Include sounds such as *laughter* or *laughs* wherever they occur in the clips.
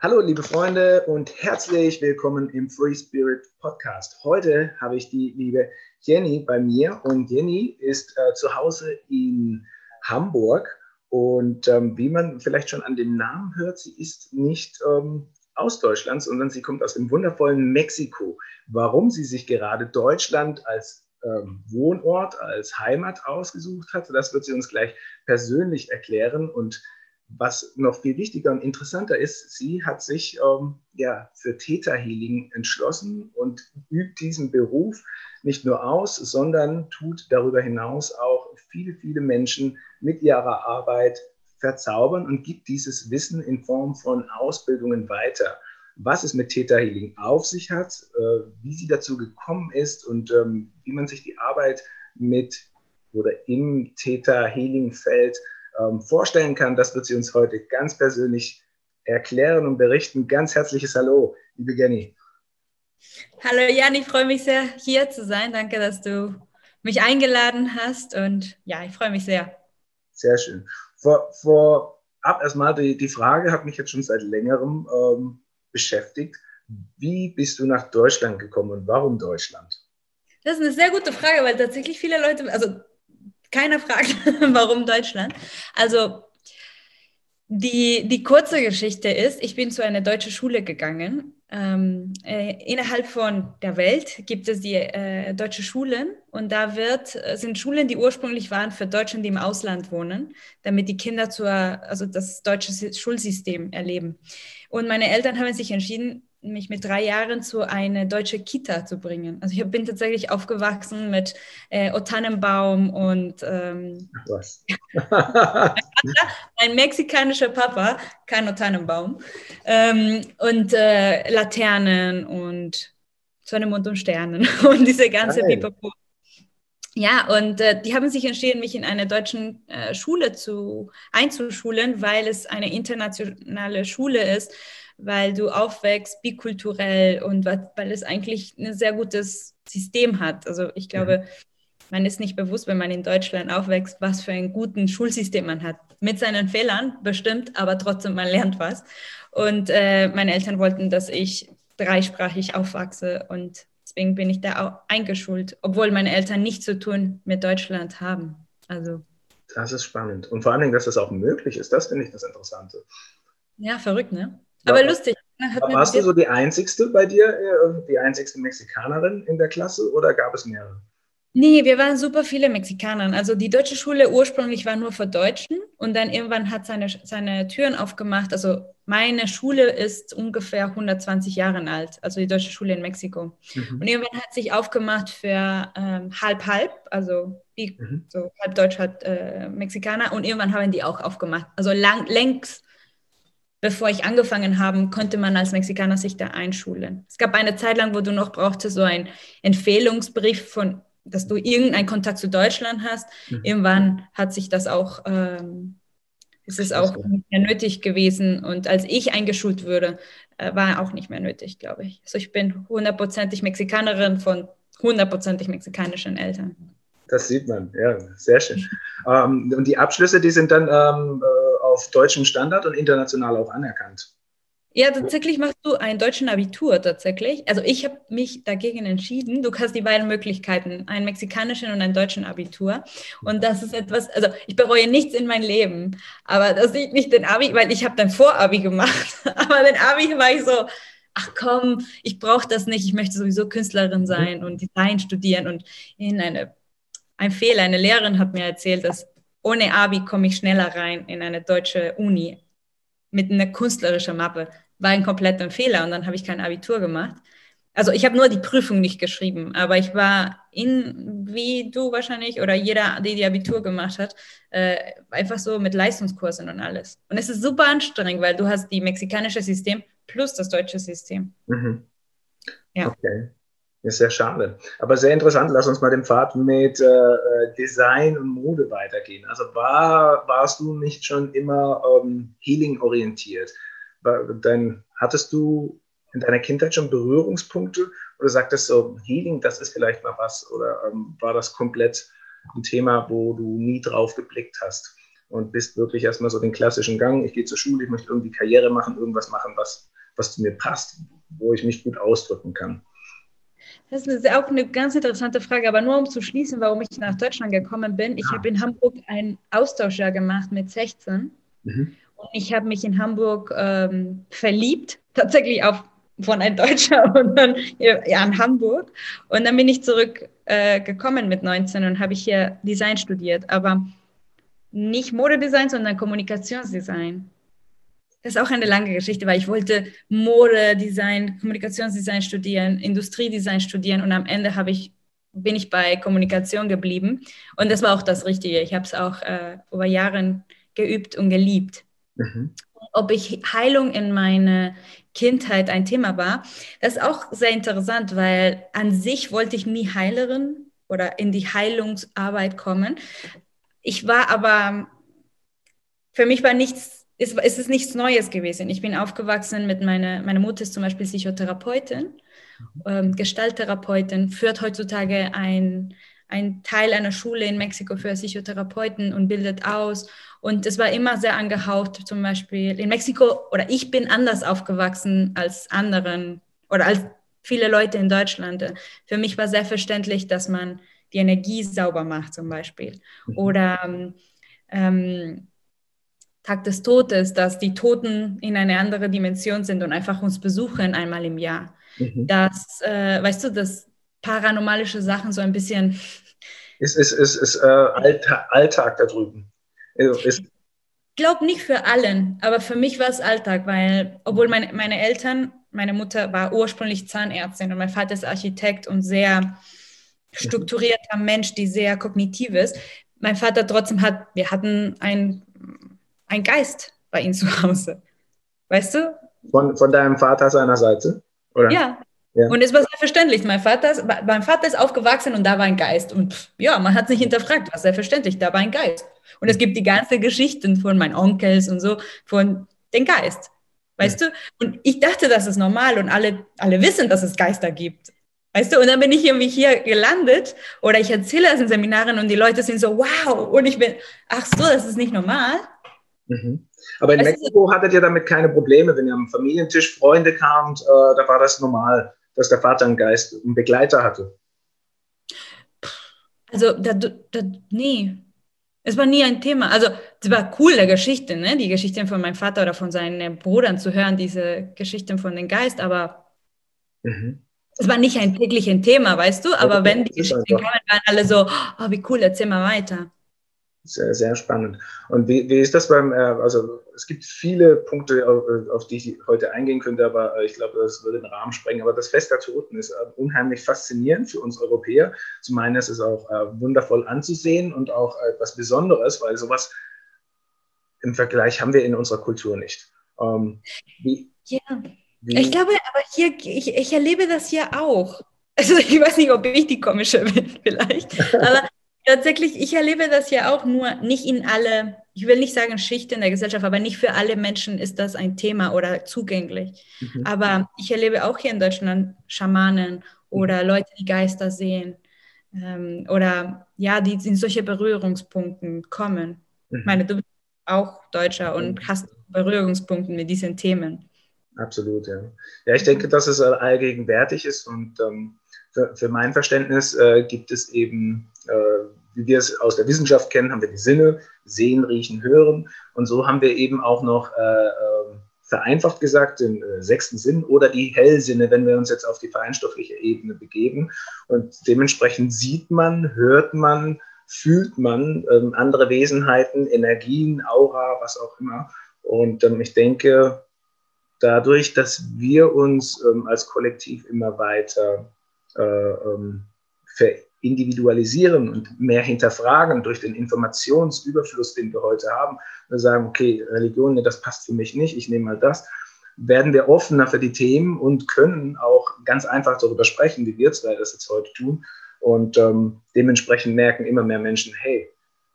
Hallo, liebe Freunde, und herzlich willkommen im Free Spirit Podcast. Heute habe ich die liebe Jenny bei mir und Jenny ist äh, zu Hause in Hamburg. Und ähm, wie man vielleicht schon an dem Namen hört, sie ist nicht ähm, aus Deutschland, sondern sie kommt aus dem wundervollen Mexiko. Warum sie sich gerade Deutschland als ähm, Wohnort, als Heimat ausgesucht hat, das wird sie uns gleich persönlich erklären. Und was noch viel wichtiger und interessanter ist, sie hat sich ähm, ja, für Theta Healing entschlossen und übt diesen Beruf nicht nur aus, sondern tut darüber hinaus auch viele, viele Menschen mit ihrer Arbeit verzaubern und gibt dieses Wissen in Form von Ausbildungen weiter. Was es mit Theta Healing auf sich hat, äh, wie sie dazu gekommen ist und ähm, wie man sich die Arbeit mit oder im Theta Healing Feld ähm, vorstellen kann, das wird sie uns heute ganz persönlich erklären und berichten. Ganz herzliches Hallo, liebe Jenny. Hallo Jan, ich freue mich sehr, hier zu sein. Danke, dass du mich eingeladen hast und ja, ich freue mich sehr. Sehr schön. Vor, vorab erstmal die, die Frage hat mich jetzt schon seit längerem ähm, beschäftigt. Wie bist du nach Deutschland gekommen und warum Deutschland? Das ist eine sehr gute Frage, weil tatsächlich viele Leute, also keiner fragt, *laughs* warum Deutschland. Also die, die kurze Geschichte ist, ich bin zu einer deutschen Schule gegangen. Ähm, äh, innerhalb von der Welt gibt es die äh, deutsche Schulen und da wird, äh, sind Schulen, die ursprünglich waren für Deutschen, die im Ausland wohnen, damit die Kinder zur, also das deutsche Schulsystem erleben. Und meine Eltern haben sich entschieden, mich mit drei Jahren zu einer deutschen Kita zu bringen. Also ich bin tatsächlich aufgewachsen mit äh, Otannenbaum und ähm, was? *laughs* ein mexikanischer Papa, kein Otannenbaum ähm, und äh, Laternen und Sonne, Mond und Sternen *laughs* und diese ganze Pipapo. Ja, und äh, die haben sich entschieden, mich in eine deutsche äh, Schule zu, einzuschulen, weil es eine internationale Schule ist weil du aufwächst, bikulturell und weil es eigentlich ein sehr gutes System hat. Also ich glaube, mhm. man ist nicht bewusst, wenn man in Deutschland aufwächst, was für ein gutes Schulsystem man hat. Mit seinen Fehlern bestimmt, aber trotzdem, man lernt was. Und äh, meine Eltern wollten, dass ich dreisprachig aufwachse und deswegen bin ich da auch eingeschult, obwohl meine Eltern nichts zu tun mit Deutschland haben. Also. Das ist spannend. Und vor allen Dingen, dass das auch möglich ist, das finde ich das Interessante. Ja, verrückt, ne? Aber war, lustig. warst du so die einzigste bei dir, äh, die einzigste Mexikanerin in der Klasse oder gab es mehrere? Nee, wir waren super viele Mexikaner. Also die deutsche Schule ursprünglich war nur für Deutschen und dann irgendwann hat seine, seine Türen aufgemacht. Also meine Schule ist ungefähr 120 Jahre alt, also die deutsche Schule in Mexiko. Mhm. Und irgendwann hat sich aufgemacht für ähm, halb halb, also die, mhm. so halb Deutsch, halb äh, Mexikaner. Und irgendwann haben die auch aufgemacht. Also lang, längst bevor ich angefangen habe, konnte man als Mexikaner sich da einschulen. Es gab eine Zeit lang, wo du noch brauchtest, so einen Empfehlungsbrief von, dass du irgendeinen Kontakt zu Deutschland hast. Mhm. Irgendwann hat sich das auch, ähm, ist es auch nicht mehr nötig gewesen. Und als ich eingeschult wurde, äh, war auch nicht mehr nötig, glaube ich. Also ich bin hundertprozentig Mexikanerin von hundertprozentig mexikanischen Eltern. Das sieht man, ja, sehr schön. *laughs* ähm, und die Abschlüsse, die sind dann ähm, äh, auf deutschem Standard und international auch anerkannt. Ja, tatsächlich machst du ein deutschen Abitur tatsächlich. Also ich habe mich dagegen entschieden. Du hast die beiden Möglichkeiten, einen mexikanischen und einen deutschen Abitur. Und das ist etwas, also ich bereue nichts in meinem Leben, aber das sieht nicht den Abi, weil ich habe dann Vorabi gemacht. *laughs* aber den Abi war ich so, ach komm, ich brauche das nicht. Ich möchte sowieso Künstlerin sein und Design studieren. Und in eine, ein Fehler, eine Lehrerin hat mir erzählt, dass ohne Abi komme ich schneller rein in eine deutsche Uni mit einer künstlerischen Mappe. War ein kompletter Fehler und dann habe ich kein Abitur gemacht. Also ich habe nur die Prüfung nicht geschrieben, aber ich war in, wie du wahrscheinlich oder jeder, der die Abitur gemacht hat, äh, einfach so mit Leistungskursen und alles. Und es ist super anstrengend, weil du hast die mexikanische System plus das deutsche System. Mhm. Ja. Okay. Ist sehr schade. Aber sehr interessant. Lass uns mal den Pfad mit äh, äh, Design und Mode weitergehen. Also war, warst du nicht schon immer ähm, Healing-orientiert? Dann hattest du in deiner Kindheit schon Berührungspunkte oder sagtest so, Healing, das ist vielleicht mal was? Oder ähm, war das komplett ein Thema, wo du nie drauf geblickt hast? und bist wirklich erstmal so den klassischen Gang. Ich gehe zur Schule, ich möchte irgendwie Karriere machen, irgendwas machen, was, was zu mir passt, wo ich mich gut ausdrücken kann. Das ist auch eine ganz interessante Frage, aber nur um zu schließen, warum ich nach Deutschland gekommen bin. Ich ja. habe in Hamburg ein Austauschjahr gemacht mit 16 mhm. und ich habe mich in Hamburg ähm, verliebt, tatsächlich auf, von ein Deutscher *laughs* und dann ja, in Hamburg. Und dann bin ich zurückgekommen äh, mit 19 und habe ich hier Design studiert. Aber nicht Modedesign, sondern Kommunikationsdesign. Das ist auch eine lange Geschichte, weil ich wollte Modedesign, Kommunikationsdesign studieren, Industriedesign studieren und am Ende habe ich, bin ich bei Kommunikation geblieben. Und das war auch das Richtige. Ich habe es auch äh, über Jahre geübt und geliebt. Mhm. Ob ich Heilung in meine Kindheit ein Thema war, das ist auch sehr interessant, weil an sich wollte ich nie Heilerin oder in die Heilungsarbeit kommen. Ich war aber, für mich war nichts, ist, ist es nichts Neues gewesen. Ich bin aufgewachsen mit meiner, meine Mutter ist zum Beispiel Psychotherapeutin, ähm, Gestalttherapeutin, führt heutzutage ein, ein Teil einer Schule in Mexiko für Psychotherapeuten und bildet aus. Und es war immer sehr angehaucht, zum Beispiel in Mexiko, oder ich bin anders aufgewachsen als anderen oder als viele Leute in Deutschland. Für mich war sehr verständlich, dass man die Energie sauber macht zum Beispiel. Mhm. Oder ähm, Tag des Todes, dass die Toten in eine andere Dimension sind und einfach uns besuchen einmal im Jahr. Mhm. Dass, äh, weißt du, dass paranormalische Sachen so ein bisschen... Ist, ist, ist, ist äh, Alltag, Alltag da drüben. Also ist, ich glaube nicht für allen, aber für mich war es Alltag, weil obwohl meine, meine Eltern, meine Mutter war ursprünglich Zahnärztin und mein Vater ist Architekt und sehr strukturierter Mensch, die sehr kognitiv ist. Mein Vater trotzdem hat, wir hatten ein, ein Geist bei ihm zu Hause. Weißt du? Von, von deinem Vater seiner Seite? Oder? Ja. ja. Und es war selbstverständlich. Mein Vater, ist, mein Vater ist aufgewachsen und da war ein Geist. Und ja, man hat es nicht hinterfragt, war selbstverständlich, da war ein Geist. Und es gibt die ganze Geschichten von meinen Onkels und so, von den Geist. Weißt ja. du? Und ich dachte, das ist normal und alle, alle wissen, dass es Geister gibt. Weißt du, und dann bin ich irgendwie hier gelandet oder ich erzähle das in Seminaren und die Leute sind so, wow, und ich bin, ach so, das ist nicht normal. Mhm. Aber in weißt Mexiko hattet ihr damit keine Probleme, wenn ihr am Familientisch Freunde kamt, äh, da war das normal, dass der Vater einen Geist, einen Begleiter hatte. Also, da, da, nee, es war nie ein Thema. Also, es war cool, der Geschichte, ne? die Geschichten von meinem Vater oder von seinen Brüdern zu hören, diese Geschichten von den Geist, aber mhm es war nicht ein tägliches Thema, weißt du, aber wenn die Geschichten kamen, waren alle so, oh, wie cool, erzähl mal weiter. Sehr, sehr spannend. Und wie, wie ist das beim, äh, also es gibt viele Punkte, auf, auf, die ich heute eingehen könnte, aber äh, ich glaube, das würde den Rahmen sprengen. Aber das Fest der Toten ist äh, unheimlich faszinierend für uns Europäer. Zum einen ist es auch wundervoll anzusehen und auch etwas Besonderes, weil sowas im Vergleich haben wir in unserer Kultur nicht. Ähm, wie, ja. Wie? Ich glaube, aber hier, ich, ich erlebe das hier auch. *laughs* Also ich weiß nicht, ob ich die komische bin vielleicht, aber tatsächlich, ich erlebe das hier auch nur nicht in alle, ich will nicht sagen Schichten der Gesellschaft, aber nicht für alle Menschen ist das ein Thema oder zugänglich. Mhm. Aber ich erlebe auch hier in Deutschland Schamanen oder Leute, die Geister sehen ähm, oder ja, die in solche Berührungspunkten kommen. Mhm. Ich meine, du bist auch Deutscher und mhm. hast Berührungspunkte mit diesen Themen. Absolut, ja. Ja, ich denke, dass es allgegenwärtig ist und ähm, für, für, mein Verständnis äh, gibt es eben, wie wir es aus der Wissenschaft kennen, haben wir die Sinne, sehen, riechen, hören. Und so haben wir eben auch noch äh, ähm, vereinfacht gesagt den äh, sechsten Sinn oder die Hellsinne, wenn wir uns jetzt auf die feinstoffliche Ebene begeben. Und dementsprechend sieht man, hört man, fühlt man ähm, andere Wesenheiten, Energien, Aura, was auch immer. Und ähm, ich denke, dadurch, dass wir uns ähm, als Kollektiv immer weiter äh, ähm, verindividualisieren und mehr hinterfragen durch den Informationsüberfluss, den wir heute haben, wir sagen, okay, Religion, das passt für mich nicht, ich nehme mal das, werden wir offener für die Themen und können auch ganz einfach darüber sprechen, wie wir zwei das jetzt heute tun. Und ähm, dementsprechend merken immer mehr Menschen, hey,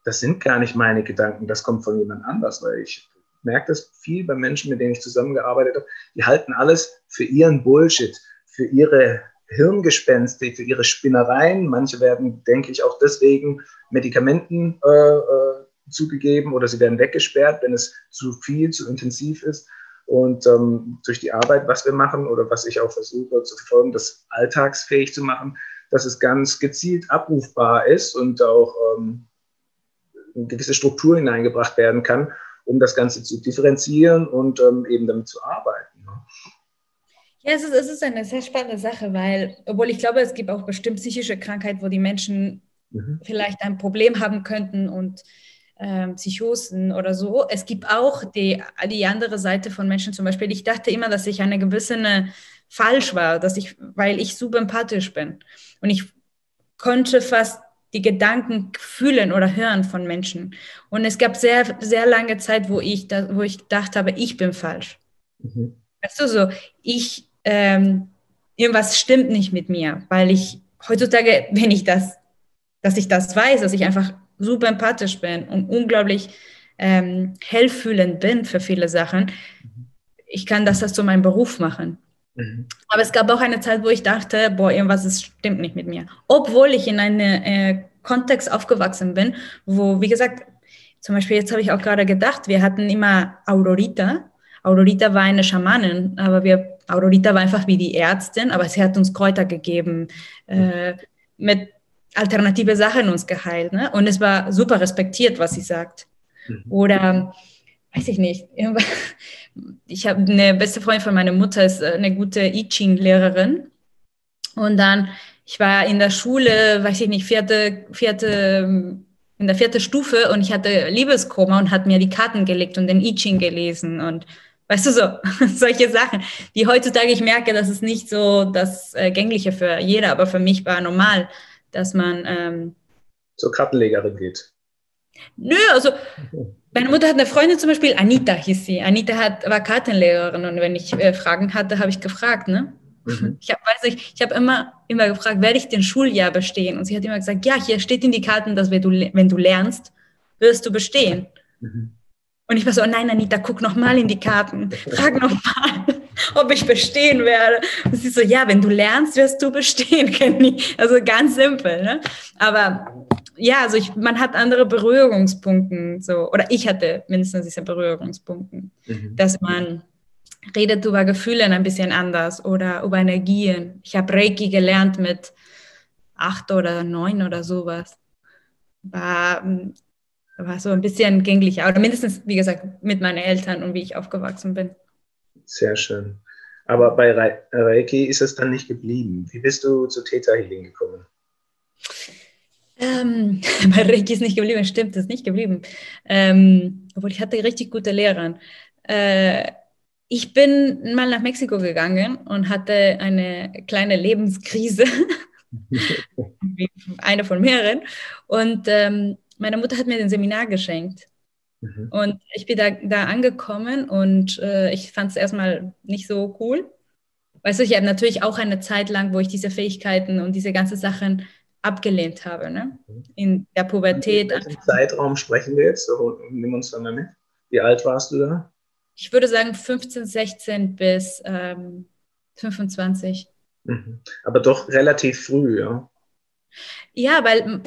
das sind gar nicht meine Gedanken, das kommt von jemand anders, weil ich merke das viel bei Menschen, mit denen ich zusammengearbeitet habe. Die halten alles für ihren Bullshit, für ihre Hirngespenste, für ihre Spinnereien. Manche werden, denke ich, auch deswegen Medikamenten äh, äh, zugegeben oder sie werden weggesperrt, wenn es zu viel, zu intensiv ist. Und ähm, durch die Arbeit, was wir machen oder was ich auch versuche zu verfolgen, das alltagsfähig zu machen, dass es ganz gezielt abrufbar ist und auch ähm, eine gewisse Struktur hineingebracht werden kann, um das Ganze zu differenzieren und ähm, eben damit zu arbeiten. Ne? Ja, es ist, es ist eine sehr spannende Sache, weil, obwohl ich glaube, es gibt auch bestimmt psychische Krankheiten, wo die Menschen mhm. vielleicht ein Problem haben könnten und ähm, Psychosen oder so. Es gibt auch die, die andere Seite von Menschen zum Beispiel. Ich dachte immer, dass ich eine gewisse eine, falsch war, dass ich, weil ich super empathisch bin und ich konnte fast die Gedanken fühlen oder hören von Menschen. Und es gab sehr, sehr lange Zeit, wo ich, da, wo ich gedacht habe, ich bin falsch. Mhm. Weißt du, so, ich, ähm, irgendwas stimmt nicht mit mir, weil ich heutzutage, wenn ich das, dass ich das weiß, dass ich einfach super empathisch bin und unglaublich ähm, hellfühlend bin für viele Sachen, ich kann das, das zu meinem Beruf machen. Mhm. Aber es gab auch eine Zeit, wo ich dachte, boah, irgendwas ist, stimmt nicht mit mir. Obwohl ich in einem äh, Kontext aufgewachsen bin, wo, wie gesagt, zum Beispiel jetzt habe ich auch gerade gedacht, wir hatten immer Aurorita. Aurorita war eine Schamanin, aber wir, Aurorita war einfach wie die Ärztin, aber sie hat uns Kräuter gegeben, äh, mit alternative Sachen uns geheilt. Ne? Und es war super respektiert, was sie sagt. Mhm. Oder, weiß ich nicht, ich habe eine beste Freundin von meiner Mutter, ist eine gute I Ching-Lehrerin. Und dann, ich war in der Schule, weiß ich nicht, vierte, vierte, in der vierten Stufe und ich hatte Liebeskoma und hat mir die Karten gelegt und den I Ching gelesen und Weißt du, so *laughs* solche Sachen, die heutzutage ich merke, das ist nicht so das äh, Gängliche für jeder, aber für mich war normal, dass man ähm, zur Kartenlegerin geht. Nö, also meine Mutter hat eine Freundin zum Beispiel, Anita hieß sie. Anita hat, war Kartenlehrerin und wenn ich äh, Fragen hatte, habe ich gefragt, ne? Mhm. *laughs* Ich habe ich habe immer, immer gefragt, werde ich den Schuljahr bestehen? Und sie hat immer gesagt, ja, hier steht in die Karten, dass wenn du, wenn du lernst, wirst du bestehen. Mhm. Und ich war so, oh nein, Anita, guck noch mal in die Karten, frag noch mal, *laughs* ob ich bestehen werde. Und sie so, ja, wenn du lernst, wirst du bestehen, *laughs* Kenny. Also ganz simpel, ne? Aber ja, also ich, man hat andere Berührungspunkte, so, oder ich hatte mindestens diese Berührungspunkte, mhm. dass man redet über Gefühle ein bisschen anders oder über Energien. Ich habe Reiki gelernt mit acht oder neun oder sowas. War war so ein bisschen gänglicher. Oder mindestens, wie gesagt, mit meinen Eltern und wie ich aufgewachsen bin. Sehr schön. Aber bei Reiki ist es dann nicht geblieben. Wie bist du zu Theta Healing gekommen? Ähm, *laughs* bei Reiki ist nicht geblieben, stimmt, ist nicht geblieben. Ähm, obwohl ich hatte richtig gute Lehrer. Äh, ich bin mal nach Mexiko gegangen und hatte eine kleine Lebenskrise. *laughs* *laughs* eine von mehreren. Und ähm, meine Mutter hat mir den Seminar geschenkt. Mhm. Und ich bin da, da angekommen und äh, ich fand es erstmal nicht so cool. Weißt du, ich habe natürlich auch eine Zeit lang, wo ich diese Fähigkeiten und diese ganzen Sachen abgelehnt habe, ne? Mhm. in der Pubertät. In welchem Zeitraum sprechen wir jetzt? So, nimm uns dann mal mit. Wie alt warst du da? Ich würde sagen 15, 16 bis ähm, 25. Mhm. Aber doch relativ früh, ja? Ja, weil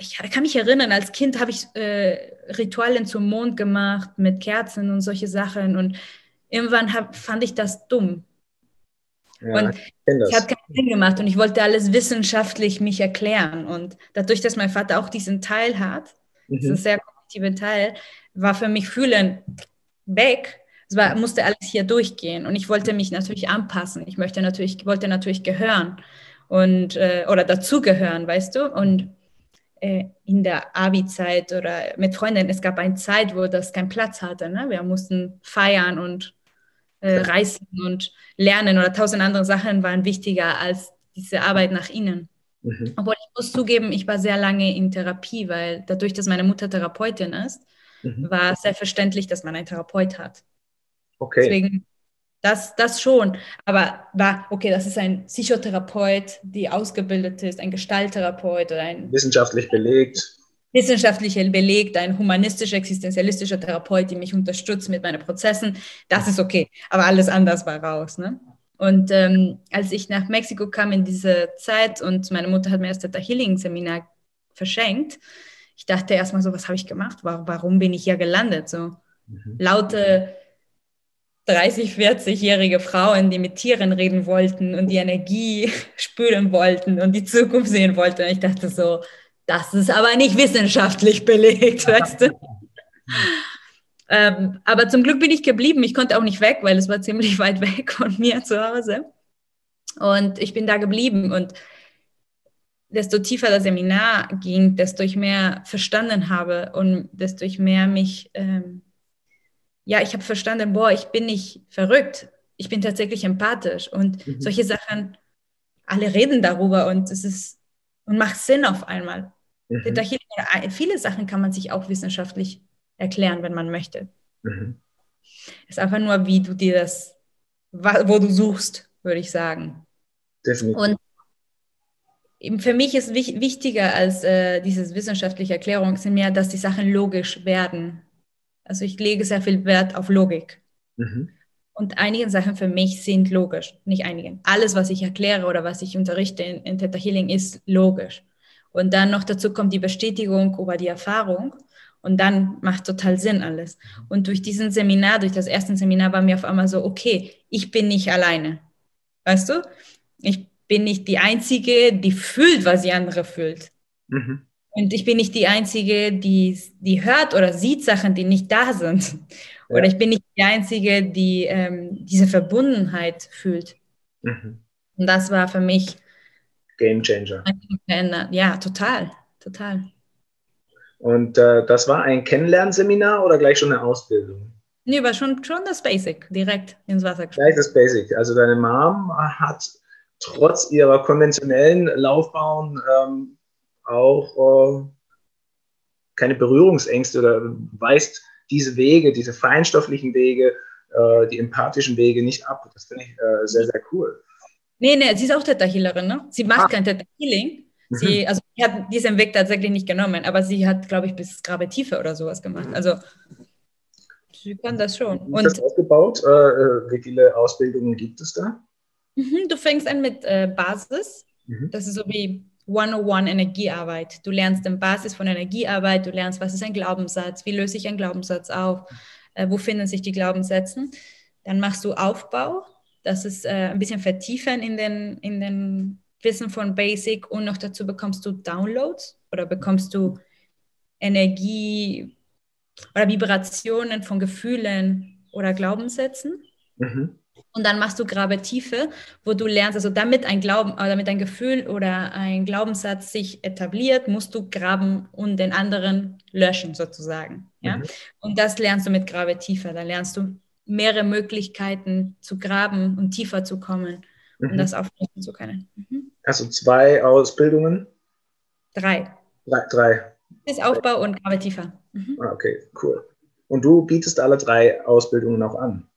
ich kann mich erinnern, als Kind habe ich äh, Ritualen zum Mond gemacht mit Kerzen und solche Sachen und irgendwann hab, fand ich das dumm. Ja, und es hat keinen Sinn gemacht und ich wollte alles wissenschaftlich mich erklären und dadurch, dass mein Vater auch diesen Teil hat, mhm. diesen sehr kognitiven Teil, war für mich Fühlen weg. Es war, musste alles hier durchgehen und ich wollte mich natürlich anpassen. Ich möchte natürlich, wollte natürlich gehören und äh, oder dazugehören, weißt du? Und in der Abi-Zeit oder mit Freunden, es gab eine Zeit, wo das keinen Platz hatte. Ne? Wir mussten feiern und äh, reisen und lernen oder tausend andere Sachen waren wichtiger als diese Arbeit nach innen. Mhm. Obwohl ich muss zugeben, ich war sehr lange in Therapie, weil dadurch, dass meine Mutter Therapeutin ist, mhm. war es selbstverständlich, dass man einen Therapeut hat. Okay. Deswegen das, das schon. Aber war, okay, das ist ein Psychotherapeut, die ausgebildet ist, ein Gestalttherapeut oder ein. Wissenschaftlich belegt. Wissenschaftlich belegt, ein humanistischer, existenzialistischer Therapeut, die mich unterstützt mit meinen Prozessen. Das ist okay. Aber alles anders war raus. Ne? Und ähm, als ich nach Mexiko kam in diese Zeit und meine Mutter hat mir das Theta Healing Seminar verschenkt, ich dachte erstmal so, was habe ich gemacht? Warum bin ich hier gelandet? So mhm. laute 30, 40-jährige Frauen, die mit Tieren reden wollten und die Energie *laughs* spüren wollten und die Zukunft sehen wollten. Und ich dachte so, das ist aber nicht wissenschaftlich belegt, *laughs* weißt du? ähm, aber zum Glück bin ich geblieben. Ich konnte auch nicht weg, weil es war ziemlich weit weg von mir zu Hause. Und ich bin da geblieben. Und desto tiefer das Seminar ging, desto ich mehr verstanden habe und desto ich mehr mich, ähm, ja, ich habe verstanden, boah, ich bin nicht verrückt, ich bin tatsächlich empathisch und mhm. solche Sachen, alle reden darüber und es ist und macht Sinn auf einmal. Mhm. Viele Sachen kann man sich auch wissenschaftlich erklären, wenn man möchte. Mhm. Es ist einfach nur, wie du dir das, wo du suchst, würde ich sagen. Definitiv. Und für mich ist wichtiger als äh, diese wissenschaftliche Erklärung sind mehr, dass die Sachen logisch werden. Also ich lege sehr viel Wert auf Logik. Mhm. Und einige Sachen für mich sind logisch, nicht einigen. Alles, was ich erkläre oder was ich unterrichte in, in Theta Healing, ist logisch. Und dann noch dazu kommt die Bestätigung über die Erfahrung. Und dann macht total Sinn alles. Und durch diesen Seminar, durch das erste Seminar war mir auf einmal so, okay, ich bin nicht alleine. Weißt du? Ich bin nicht die Einzige, die fühlt, was die andere fühlt. Mhm. Und ich bin nicht die Einzige, die, die hört oder sieht Sachen, die nicht da sind. Ja. Oder ich bin nicht die Einzige, die ähm, diese Verbundenheit fühlt. Mhm. Und das war für mich Game Changer. Ja, total, total. Und äh, das war ein Kennenlernseminar oder gleich schon eine Ausbildung? Nee, war schon, schon das Basic, direkt ins Wasser gesprungen. Gleich das Basic. Also deine Mom hat trotz ihrer konventionellen Laufbahn ähm, auch äh, keine Berührungsängste oder weist diese Wege, diese feinstofflichen Wege, äh, die empathischen Wege nicht ab. Das finde ich äh, sehr, sehr cool. Nee, nee, sie ist auch Theta-Healerin, ne? Sie macht ah. kein Theta-Healing. Sie, mhm. also sie hat diesen Weg tatsächlich nicht genommen, aber sie hat, glaube ich, bis Grabe-Tiefe oder sowas gemacht. Also sie kann das schon. Und das aufgebaut? Äh, äh, wie viele Ausbildungen gibt es da? Mhm, du fängst an mit äh, Basis. Mhm. Das ist so wie 101 Energiearbeit. Du lernst den Basis von Energiearbeit, du lernst, was ist ein Glaubenssatz, wie löse ich einen Glaubenssatz auf, äh, wo finden sich die Glaubenssätze. Dann machst du Aufbau, das ist äh, ein bisschen vertiefen in den, in den Wissen von Basic und noch dazu bekommst du Downloads oder bekommst du Energie oder Vibrationen von Gefühlen oder Glaubenssätzen. Mhm. Und dann machst du Grabetiefe, wo du lernst, also damit ein Glauben, äh, damit ein Gefühl oder ein Glaubenssatz sich etabliert, musst du graben und den anderen löschen sozusagen. Ja? Mhm. Und das lernst du mit Grabetiefe. Da lernst du mehrere Möglichkeiten zu graben und tiefer zu kommen mhm. und das auflösen zu können. Mhm. Also zwei Ausbildungen? Drei. Drei. drei. Das Aufbau und Grabetiefe. Mhm. Ah, okay, cool. Und du bietest alle drei Ausbildungen auch an?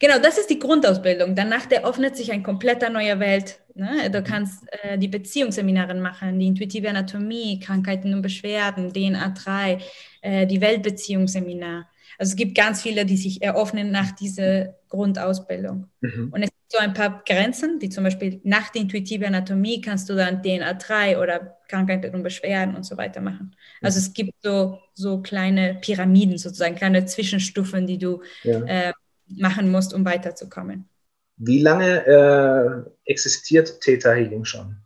Genau, das ist die Grundausbildung. Danach der öffnet sich ein kompletter neuer Welt. Ne? Du kannst äh, die Beziehungsseminare machen, die intuitive Anatomie, Krankheiten und Beschwerden, DNA 3, äh, die Weltbeziehungsseminar. Also es gibt ganz viele, die sich eröffnen nach dieser Grundausbildung. Mhm. Und es gibt so ein paar Grenzen, die zum Beispiel nach der intuitiven Anatomie kannst du dann DNA 3 oder Krankheiten und Beschwerden und so weiter machen. Also es gibt so, so kleine Pyramiden sozusagen, kleine Zwischenstufen, die du ja. äh, machen musst, um weiterzukommen. Wie lange äh, existiert Theta Healing schon?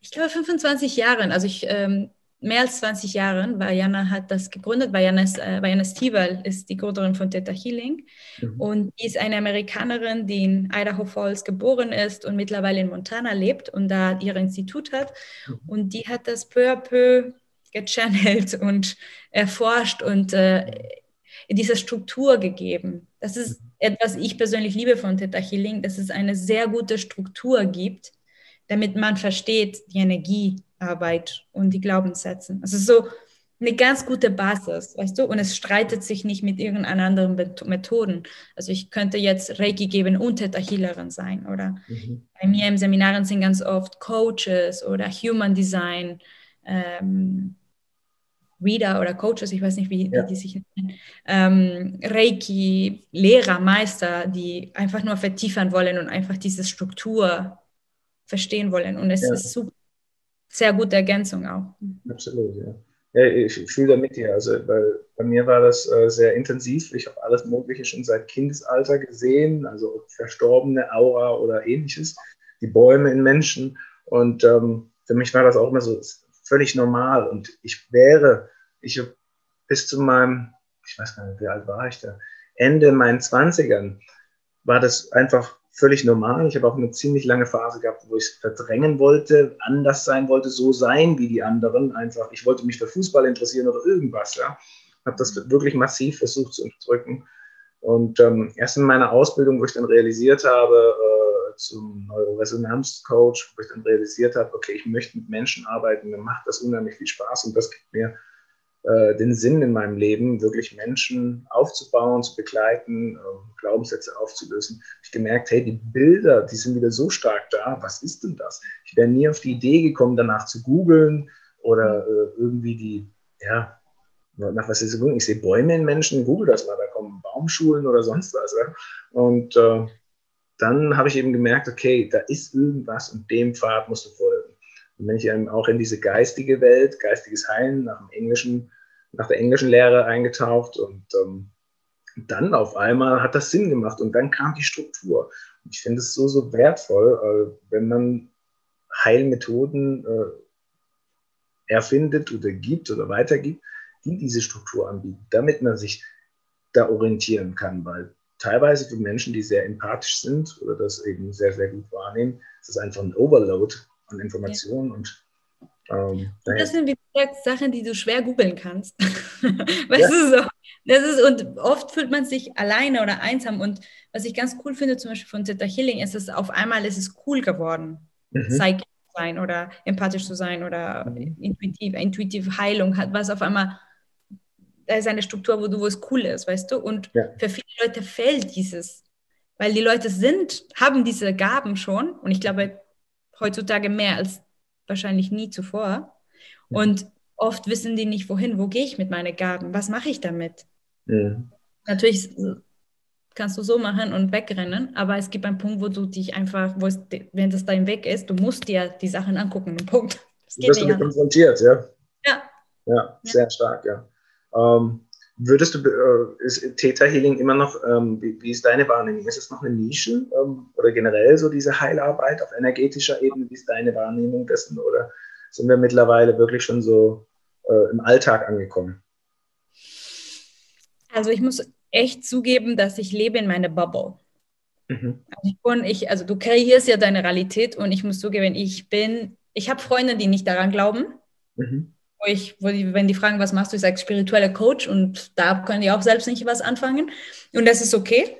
Ich glaube 25 Jahre. Also ich ähm, mehr als 20 Jahren. Vajana hat das gegründet. Vajana, ist, äh, Vajana Stival ist die Gründerin von Theta Healing. Mhm. Und die ist eine Amerikanerin, die in Idaho Falls geboren ist und mittlerweile in Montana lebt und da ihr Institut hat. Mhm. Und die hat das peu à peu gechannelt *laughs* und erforscht und äh, diese Struktur gegeben. Das ist etwas, ich persönlich liebe von Theta Healing, dass es eine sehr gute Struktur gibt, damit man versteht die Energiearbeit und die Glaubenssätze. Also so eine ganz gute Basis, weißt du? Und es streitet sich nicht mit irgendeinen anderen Methoden. Also ich könnte jetzt Reiki geben und Theta Healerin sein oder mhm. bei mir im Seminaren sind ganz oft Coaches oder Human Design. Ähm, Reader oder Coaches, ich weiß nicht, wie, ja. wie die sich nennen, ähm, Reiki, Lehrer, Meister, die einfach nur vertiefern wollen und einfach diese Struktur verstehen wollen. Und es ja. ist super, sehr gute Ergänzung auch. Absolut, ja. Ja, ich fühle da mit dir. Also weil bei mir war das äh, sehr intensiv. Ich habe alles Mögliche schon seit Kindesalter gesehen, also verstorbene Aura oder ähnliches, die Bäume in Menschen. Und ähm, für mich war das auch immer so völlig normal. Und ich wäre, ich bis zu meinem, ich weiß gar nicht, wie alt war ich da, Ende meinen 20ern, war das einfach völlig normal. Ich habe auch eine ziemlich lange Phase gehabt, wo ich es verdrängen wollte, anders sein wollte, so sein wie die anderen. Einfach, ich wollte mich für Fußball interessieren oder irgendwas. Ja, habe das wirklich massiv versucht zu unterdrücken. Und ähm, erst in meiner Ausbildung, wo ich dann realisiert habe, äh, zum Neuroresonanzcoach, wo ich dann realisiert habe, okay, ich möchte mit Menschen arbeiten, mir macht das unheimlich viel Spaß und das gibt mir äh, den Sinn in meinem Leben, wirklich Menschen aufzubauen, zu begleiten, äh, Glaubenssätze aufzulösen. Ich gemerkt, hey, die Bilder, die sind wieder so stark da. Was ist denn das? Ich wäre nie auf die Idee gekommen, danach zu googeln oder äh, irgendwie die, ja, nach was ist es? Ich sehe Bäume in Menschen, google das mal, da kommen Baumschulen oder sonst was. Ja? Und äh, dann habe ich eben gemerkt, okay, da ist irgendwas und dem Pfad musst du folgen. Und bin ich eben auch in diese geistige Welt, geistiges Heilen nach dem englischen, nach der englischen Lehre eingetaucht und ähm, dann auf einmal hat das Sinn gemacht und dann kam die Struktur. Und ich finde es so, so wertvoll, äh, wenn man Heilmethoden äh, erfindet oder gibt oder weitergibt, die diese Struktur anbieten, damit man sich da orientieren kann, weil teilweise für Menschen, die sehr empathisch sind oder das eben sehr, sehr gut wahrnehmen, ist das einfach ein Overload an Informationen ja. und ähm, das sind, wie gesagt, Sachen, die du schwer googeln kannst. *laughs* weißt ja. du so? Das ist, und oft fühlt man sich alleine oder einsam. Und was ich ganz cool finde, zum Beispiel von Theta Healing, ist es auf einmal ist es cool geworden, mhm. psychisch zu sein oder empathisch zu sein oder mhm. intuitiv, intuitive Heilung hat, was auf einmal, da ist eine Struktur, wo du, wo es cool ist, weißt du? Und ja. für viele Leute fällt dieses, weil die Leute sind, haben diese Gaben schon und ich glaube, heutzutage mehr als wahrscheinlich nie zuvor. Und oft wissen die nicht, wohin, wo gehe ich mit meinen Gaben, was mache ich damit? Ja. Natürlich kannst du so machen und wegrennen, aber es gibt einen Punkt, wo du dich einfach, wo es, wenn das dein Weg ist, du musst dir die Sachen angucken. *laughs* Punkt. Das geht du bist konfrontiert, ja? Ja. Ja, sehr ja. stark, ja. Ähm, würdest du, äh, ist Theta Healing immer noch, ähm, wie, wie, ist deine Wahrnehmung? Ist es noch eine Nische ähm, oder generell so diese Heilarbeit auf energetischer Ebene? Wie ist deine Wahrnehmung dessen? Oder sind wir mittlerweile wirklich schon so äh, im Alltag angekommen? Also ich muss echt zugeben, dass ich lebe in meiner Bubble. Mhm. Also, ich, also du kreierst ja deine Realität und ich muss zugeben, ich bin, ich habe Freunde, die nicht daran glauben. Mhm. Wo ich, wo die, wenn die fragen, was machst du, ich sage spiritueller Coach und da können die auch selbst nicht was anfangen. Und das ist okay.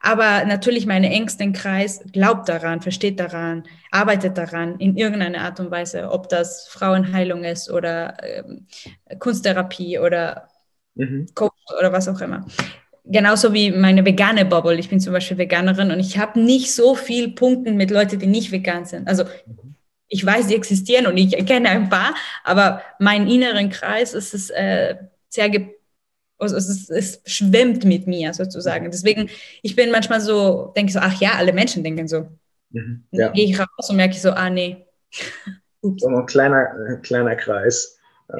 Aber natürlich meine engsten Kreis glaubt daran, versteht daran, arbeitet daran in irgendeiner Art und Weise, ob das Frauenheilung ist oder ähm, Kunsttherapie oder mhm. Coach oder was auch immer. Genauso wie meine vegane Bubble. Ich bin zum Beispiel Veganerin und ich habe nicht so viel Punkten mit Leuten, die nicht vegan sind. Also ich weiß, die existieren und ich kenne ein paar, aber mein inneren Kreis ist es äh, sehr also es, es, schwimmt mit mir sozusagen. Deswegen, ich bin manchmal so, denke ich so, ach ja, alle Menschen denken so. Mhm, ja. Dann gehe ich raus und merke ich so, ah nee. *laughs* so ein kleiner, kleiner Kreis. Ja.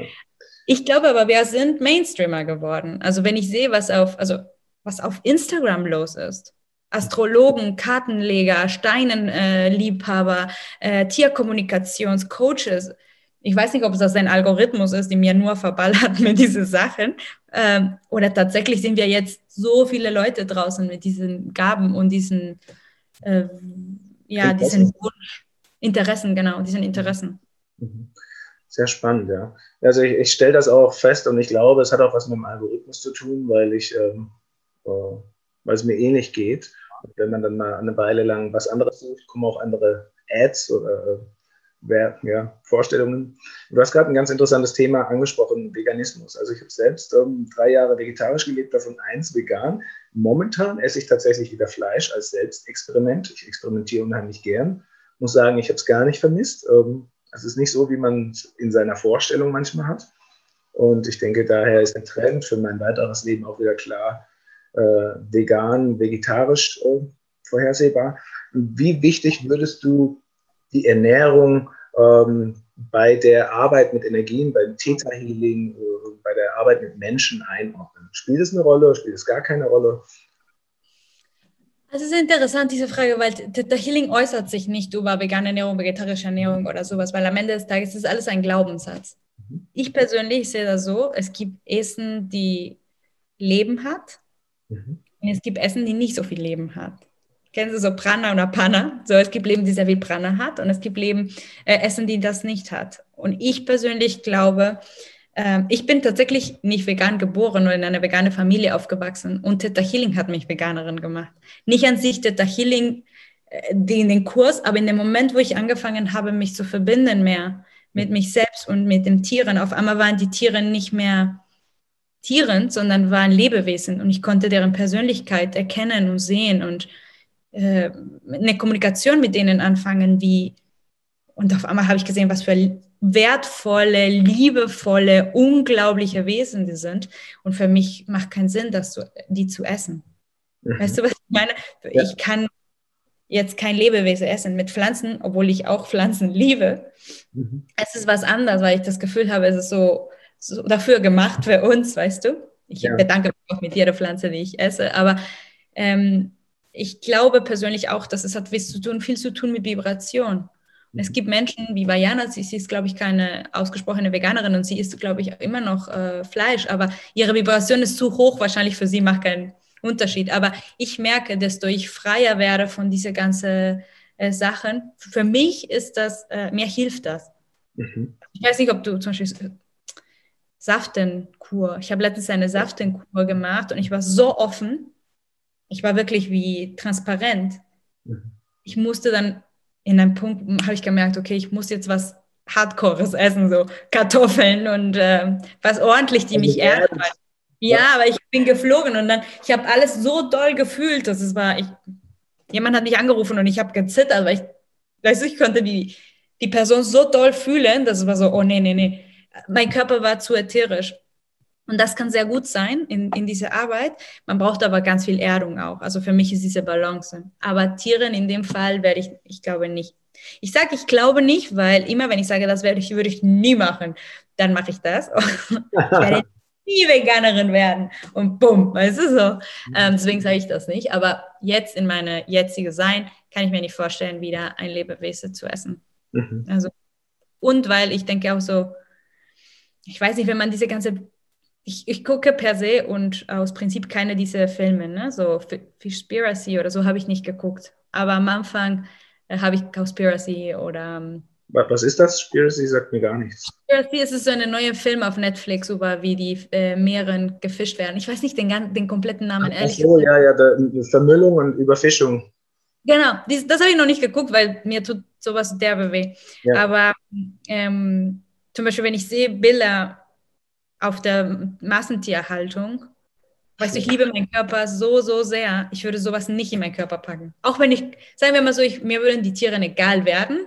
Ich glaube aber, wir sind Mainstreamer geworden. Also wenn ich sehe, was auf, also was auf Instagram los ist. Astrologen, Kartenleger, Steinenliebhaber, äh, Tierkommunikationscoaches ich weiß nicht, ob es das ein Algorithmus ist, die mir nur verballert *laughs* mit diesen Sachen. Ähm, oder tatsächlich sind wir jetzt so viele Leute draußen mit diesen Gaben und diesen, äh, ja, diesen Wunsch, Interessen, genau, diesen Interessen. Mhm. Sehr spannend, ja. Also ich, ich stelle das auch fest und ich glaube, es hat auch was mit dem Algorithmus zu tun, weil ich, ähm, äh, weil es mir ähnlich geht. Wenn man dann mal eine Weile lang was anderes sucht, kommen auch andere Ads oder äh, ja, Vorstellungen. Du hast gerade ein ganz interessantes Thema angesprochen, Veganismus. Also ich habe selbst ähm, drei Jahre vegetarisch gelebt, davon eins vegan. Momentan esse ich tatsächlich wieder Fleisch als Selbstexperiment. Ich experimentiere unheimlich gern. Muss sagen, ich habe es gar nicht vermisst. Ähm, es ist nicht so, wie man es in seiner Vorstellung manchmal hat. Und ich denke, daher ist der Trend für mein weiteres Leben auch wieder klar, vegan, vegetarisch äh, vorhersehbar. Wie wichtig würdest du die Ernährung ähm, bei der Arbeit mit Energien, beim Theta Healing, äh, bei der Arbeit mit Menschen einordnen? Spielt es eine Rolle? Spielt es gar keine Rolle? Das ist interessant, diese Frage, weil der Healing äußert sich nicht über vegane Ernährung, vegetarische Ernährung oder sowas, weil am Ende des Tages ist alles ein Glaubenssatz. Mhm. Ich persönlich sehe das so, es gibt Essen, die Leben hat mhm. und es gibt Essen, die nicht so viel Leben hat. Kennen Sie so Prana oder Panna? So, es gibt Leben, die sehr viel Prana hat und es gibt Leben, äh, Essen, die das nicht hat. Und ich persönlich glaube, ähm, ich bin tatsächlich nicht vegan geboren oder in einer veganen Familie aufgewachsen und Theta Healing hat mich Veganerin gemacht. Nicht an sich Theta Healing, äh, in den Kurs, aber in dem Moment, wo ich angefangen habe, mich zu verbinden mehr mit mich selbst und mit den Tieren, auf einmal waren die Tiere nicht mehr Tieren, sondern waren Lebewesen und ich konnte deren Persönlichkeit erkennen und sehen und äh, eine Kommunikation mit denen anfangen, wie und auf einmal habe ich gesehen, was für wertvolle, liebevolle, unglaubliche Wesen die sind. Und für mich macht keinen Sinn, das zu, die zu essen. Mhm. Weißt du, was ich meine? Ja. Ich kann jetzt kein Lebewesen essen mit Pflanzen, obwohl ich auch Pflanzen liebe. Mhm. Es ist was anderes, weil ich das Gefühl habe, es ist so, so dafür gemacht für uns, weißt du? Ich ja. bedanke mich auch mit jeder Pflanze, die ich esse. Aber ähm, ich glaube persönlich auch, dass es hat viel zu tun, viel zu tun mit Vibration. Es gibt Menschen wie Vajana, sie, sie ist, glaube ich, keine ausgesprochene Veganerin und sie isst, glaube ich, immer noch äh, Fleisch, aber ihre Vibration ist zu hoch, wahrscheinlich für sie macht keinen Unterschied. Aber ich merke, desto ich freier werde von diesen ganzen äh, Sachen, für mich ist das, äh, mir hilft das. Mhm. Ich weiß nicht, ob du zum Beispiel Saftenkur, ich habe letztens eine Saftenkur gemacht und ich war so offen, ich war wirklich wie transparent. Mhm. Ich musste dann in einem Punkt habe ich gemerkt, okay, ich muss jetzt was Hardcores essen, so Kartoffeln und äh, was ordentlich, die mich ärgern. Ja, aber ich bin geflogen und dann, ich habe alles so doll gefühlt, dass es war, ich, jemand hat mich angerufen und ich habe gezittert, weil ich, weißt du, ich konnte die, die Person so doll fühlen, dass es war so, oh nee, nee, nee. Mein Körper war zu ätherisch. Und das kann sehr gut sein in, in dieser Arbeit. Man braucht aber ganz viel Erdung auch. Also für mich ist diese Balance. Aber Tieren in dem Fall werde ich, ich glaube nicht. Ich sage, ich glaube nicht, weil immer, wenn ich sage, das werde ich, würde ich nie machen, dann mache ich das. *laughs* ich werde nie Veganerin werden. Und bumm, weißt du so. Ähm, deswegen sage ich das nicht. Aber jetzt in meine jetzige Sein kann ich mir nicht vorstellen, wieder ein Lebewesen zu essen. Mhm. Also, und weil ich denke auch so, ich weiß nicht, wenn man diese ganze ich, ich gucke per se und aus Prinzip keine dieser Filme, ne? so Fishspiracy oder so habe ich nicht geguckt. Aber am Anfang äh, habe ich Conspiracy oder. Ähm, Was ist das? Spiracy sagt mir gar nichts. Spiracy ist so ein neuer Film auf Netflix über wie die äh, Meeren gefischt werden. Ich weiß nicht den, den kompletten Namen, Ach, ehrlich so, ja, ja, der, Vermüllung und Überfischung. Genau, dies, das habe ich noch nicht geguckt, weil mir tut sowas derbe weh. Ja. Aber ähm, zum Beispiel, wenn ich sehe Bilder auf der Massentierhaltung. Weißt du, ich liebe meinen Körper so, so sehr. Ich würde sowas nicht in meinen Körper packen. Auch wenn ich, sagen wir mal so, ich, mir würden die Tiere egal werden.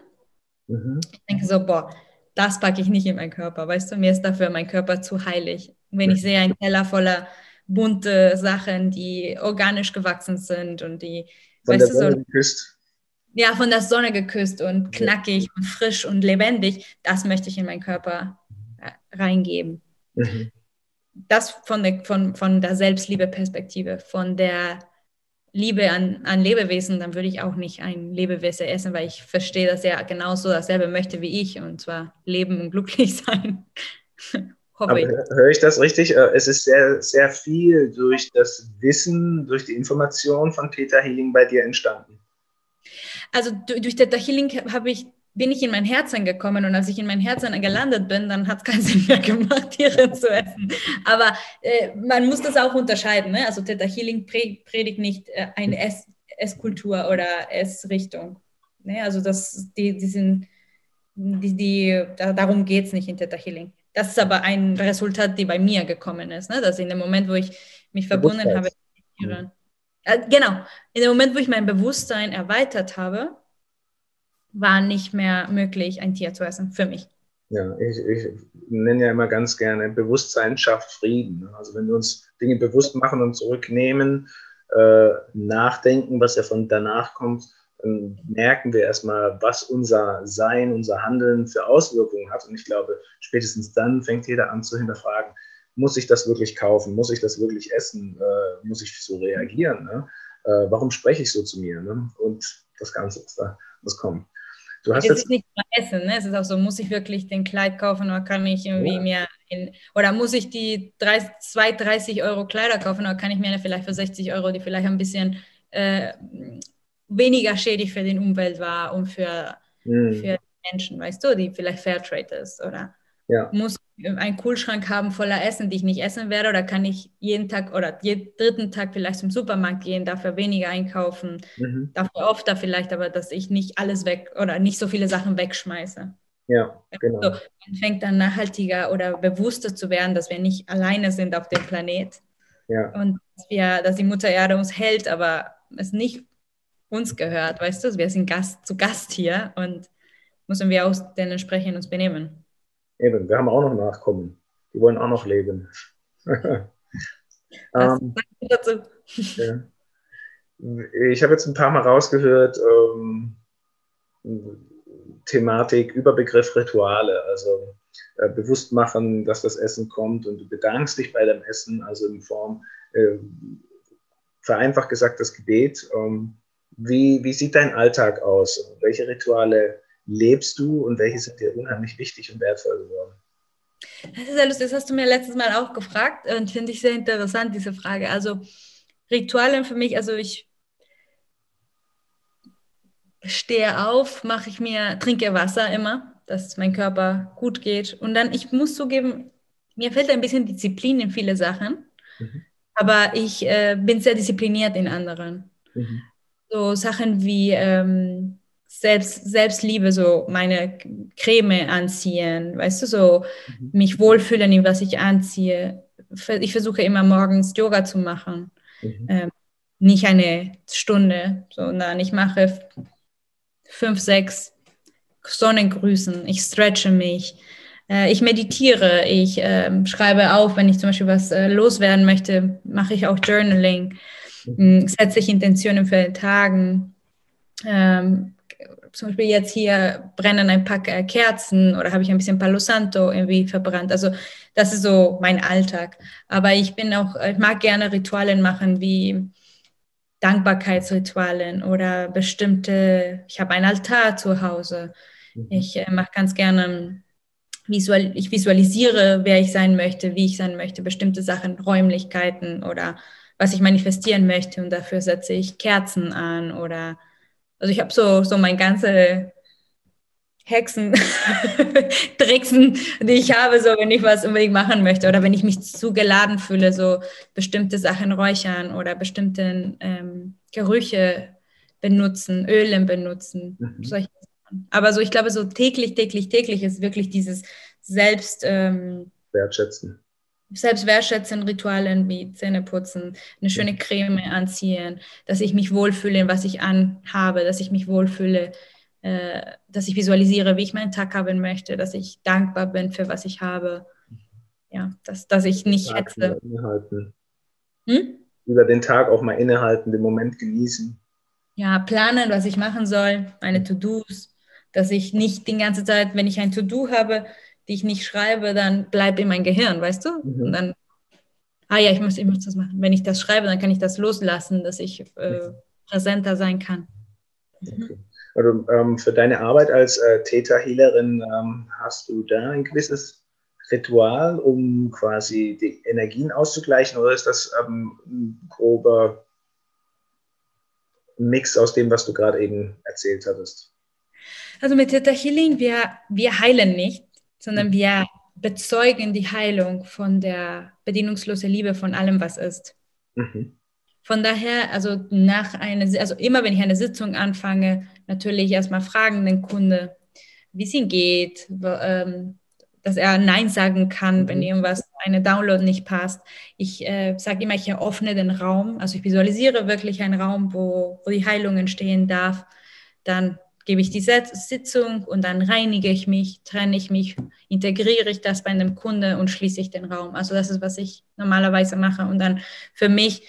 Mhm. Ich denke so, boah, das packe ich nicht in meinen Körper. Weißt du, mir ist dafür mein Körper zu heilig. Wenn ich sehe einen Teller voller bunte Sachen, die organisch gewachsen sind und die, von weißt der Sonne so, geküsst. Ja, von der Sonne geküsst und knackig und frisch und lebendig, das möchte ich in meinen Körper äh, reingeben. Mhm. Das von der, von, von der Selbstliebe-Perspektive, von der Liebe an, an Lebewesen, dann würde ich auch nicht ein Lebewesen essen, weil ich verstehe, dass er genauso dasselbe möchte wie ich, und zwar leben und glücklich *laughs* sein. Aber höre ich das richtig? Äh, es ist sehr, sehr viel durch das Wissen, durch die Information von Theta Healing bei dir entstanden. Also durch Theta Healing habe ich bin ich in mein Herzen gekommen und als ich in mein Herzen gelandet bin, dann hat es keinen *laughs* Sinn mehr gemacht, Tiere zu essen. Aber äh, man muss das auch unterscheiden. Ne? Also Theta Healing predigt nicht äh, eine Ess Esskultur oder Essrichtung. Ne? Also das, die, die sind, die, die, da, darum geht es nicht in Theta Healing. Das ist aber ein Resultat, die bei mir gekommen ist. Ne? Dass in dem Moment, wo ich mich verbunden habe mit Tieren, äh, genau, in dem Moment, wo ich mein Bewusstsein erweitert habe, war nicht mehr möglich, ein Tier zu essen, für mich. Ja, ich, ich nenne ja immer ganz gerne, Bewusstsein schafft Frieden. Also wenn wir uns Dinge bewusst machen und zurücknehmen, äh, nachdenken, was ja von danach kommt, dann merken wir erstmal, was unser Sein, unser Handeln für Auswirkungen hat. Und ich glaube, spätestens dann fängt jeder an zu hinterfragen, muss ich das wirklich kaufen? Muss ich das wirklich essen? Äh, muss ich so reagieren? Ne? Äh, warum spreche ich so zu mir? Ne? Und das Ganze, was da was kommt. Du hast es jetzt ist nicht nur Essen, ne? es ist auch so, muss ich wirklich den Kleid kaufen oder kann ich irgendwie ja. mir in, oder muss ich die 30, 2, 30 Euro Kleider kaufen oder kann ich mir vielleicht für 60 Euro, die vielleicht ein bisschen äh, weniger schädlich für die Umwelt war und für, mhm. für Menschen, weißt du, die vielleicht Fairtrade ist oder ja. muss einen Kühlschrank haben voller Essen, die ich nicht essen werde, oder kann ich jeden Tag oder jeden dritten Tag vielleicht zum Supermarkt gehen, dafür weniger einkaufen, mhm. dafür öfter vielleicht, aber dass ich nicht alles weg oder nicht so viele Sachen wegschmeiße. Ja, genau. Also, man fängt dann nachhaltiger oder bewusster zu werden, dass wir nicht alleine sind auf dem Planet. Ja. Und dass, wir, dass die Mutter Erde uns hält, aber es nicht uns gehört, weißt du? Wir sind Gast, zu Gast hier und müssen wir auch dementsprechend uns benehmen. Eben, wir haben auch noch Nachkommen. Die wollen auch noch leben. *laughs* ähm, ja. Ich habe jetzt ein paar Mal rausgehört, ähm, Thematik, Überbegriff Rituale, also äh, bewusst machen, dass das Essen kommt und du bedankst dich bei dem Essen, also in Form, äh, vereinfacht gesagt, das Gebet. Ähm, wie, wie sieht dein Alltag aus? Welche Rituale lebst du und welche sind dir unheimlich wichtig und wertvoll geworden? Das ist sehr lustig, das hast du mir letztes Mal auch gefragt und finde ich sehr interessant, diese Frage. Also Rituale für mich, also ich stehe auf, mache ich mir, trinke Wasser immer, dass mein Körper gut geht. Und dann, ich muss zugeben, mir fällt ein bisschen Disziplin in viele Sachen, mhm. aber ich äh, bin sehr diszipliniert in anderen. Mhm. So Sachen wie ähm, selbst, Selbstliebe, so meine Creme anziehen, weißt du, so mhm. mich wohlfühlen in was ich anziehe. Ich versuche immer morgens Yoga zu machen. Mhm. Ähm, nicht eine Stunde, sondern ich mache fünf, sechs Sonnengrüßen. Ich stretche mich. Äh, ich meditiere. Ich äh, schreibe auf, wenn ich zum Beispiel was äh, loswerden möchte, mache ich auch Journaling. Mhm. Setze ich Intentionen für den Tagen. Ähm, zum Beispiel jetzt hier brennen ein paar Kerzen oder habe ich ein bisschen Palo Santo irgendwie verbrannt. Also das ist so mein Alltag. Aber ich bin auch, ich mag gerne Ritualen machen wie Dankbarkeitsritualen oder bestimmte, ich habe einen Altar zu Hause. Mhm. Ich äh, mache ganz gerne, visual, ich visualisiere, wer ich sein möchte, wie ich sein möchte, bestimmte Sachen, Räumlichkeiten oder was ich manifestieren möchte und dafür setze ich Kerzen an oder also ich habe so, so mein ganze Hexen, *laughs* Tricksen, die ich habe, so wenn ich was unbedingt machen möchte oder wenn ich mich zu geladen fühle, so bestimmte Sachen räuchern oder bestimmte ähm, Gerüche benutzen, Ölen benutzen, mhm. solche Sachen. Aber so, ich glaube, so täglich, täglich, täglich ist wirklich dieses Selbst ähm, wertschätzen. Selbstwertschätzen, Ritualen wie Zähneputzen, eine schöne Creme anziehen, dass ich mich wohlfühle, was ich anhabe, dass ich mich wohlfühle, äh, dass ich visualisiere, wie ich meinen Tag haben möchte, dass ich dankbar bin für was ich habe. Ja, dass, dass ich nicht hetze. Hm? Über den Tag auch mal innehalten, den Moment genießen. Ja, planen, was ich machen soll, meine To-Dos, dass ich nicht die ganze Zeit, wenn ich ein To-Do habe, die ich nicht schreibe, dann bleibt in mein Gehirn, weißt du? Mhm. Und dann, ah ja, ich muss, ich muss das machen. Wenn ich das schreibe, dann kann ich das loslassen, dass ich äh, präsenter sein kann. Okay. Also, ähm, für deine Arbeit als äh, Theta-Healerin ähm, hast du da ein gewisses Ritual, um quasi die Energien auszugleichen, oder ist das ähm, ein grober Mix aus dem, was du gerade eben erzählt hattest? Also mit Theta Healing, wir, wir heilen nicht, sondern wir bezeugen die Heilung von der bedienungslosen Liebe von allem, was ist. Mhm. Von daher, also nach einer, also immer wenn ich eine Sitzung anfange, natürlich erstmal fragen den Kunde, wie es ihm geht, ähm, dass er Nein sagen kann, mhm. wenn irgendwas, eine Download nicht passt. Ich äh, sage immer, ich eröffne den Raum, also ich visualisiere wirklich einen Raum, wo, wo die Heilung entstehen darf. Dann gebe ich die Sitzung und dann reinige ich mich, trenne ich mich, integriere ich das bei einem Kunde und schließe ich den Raum. Also das ist, was ich normalerweise mache. Und dann für mich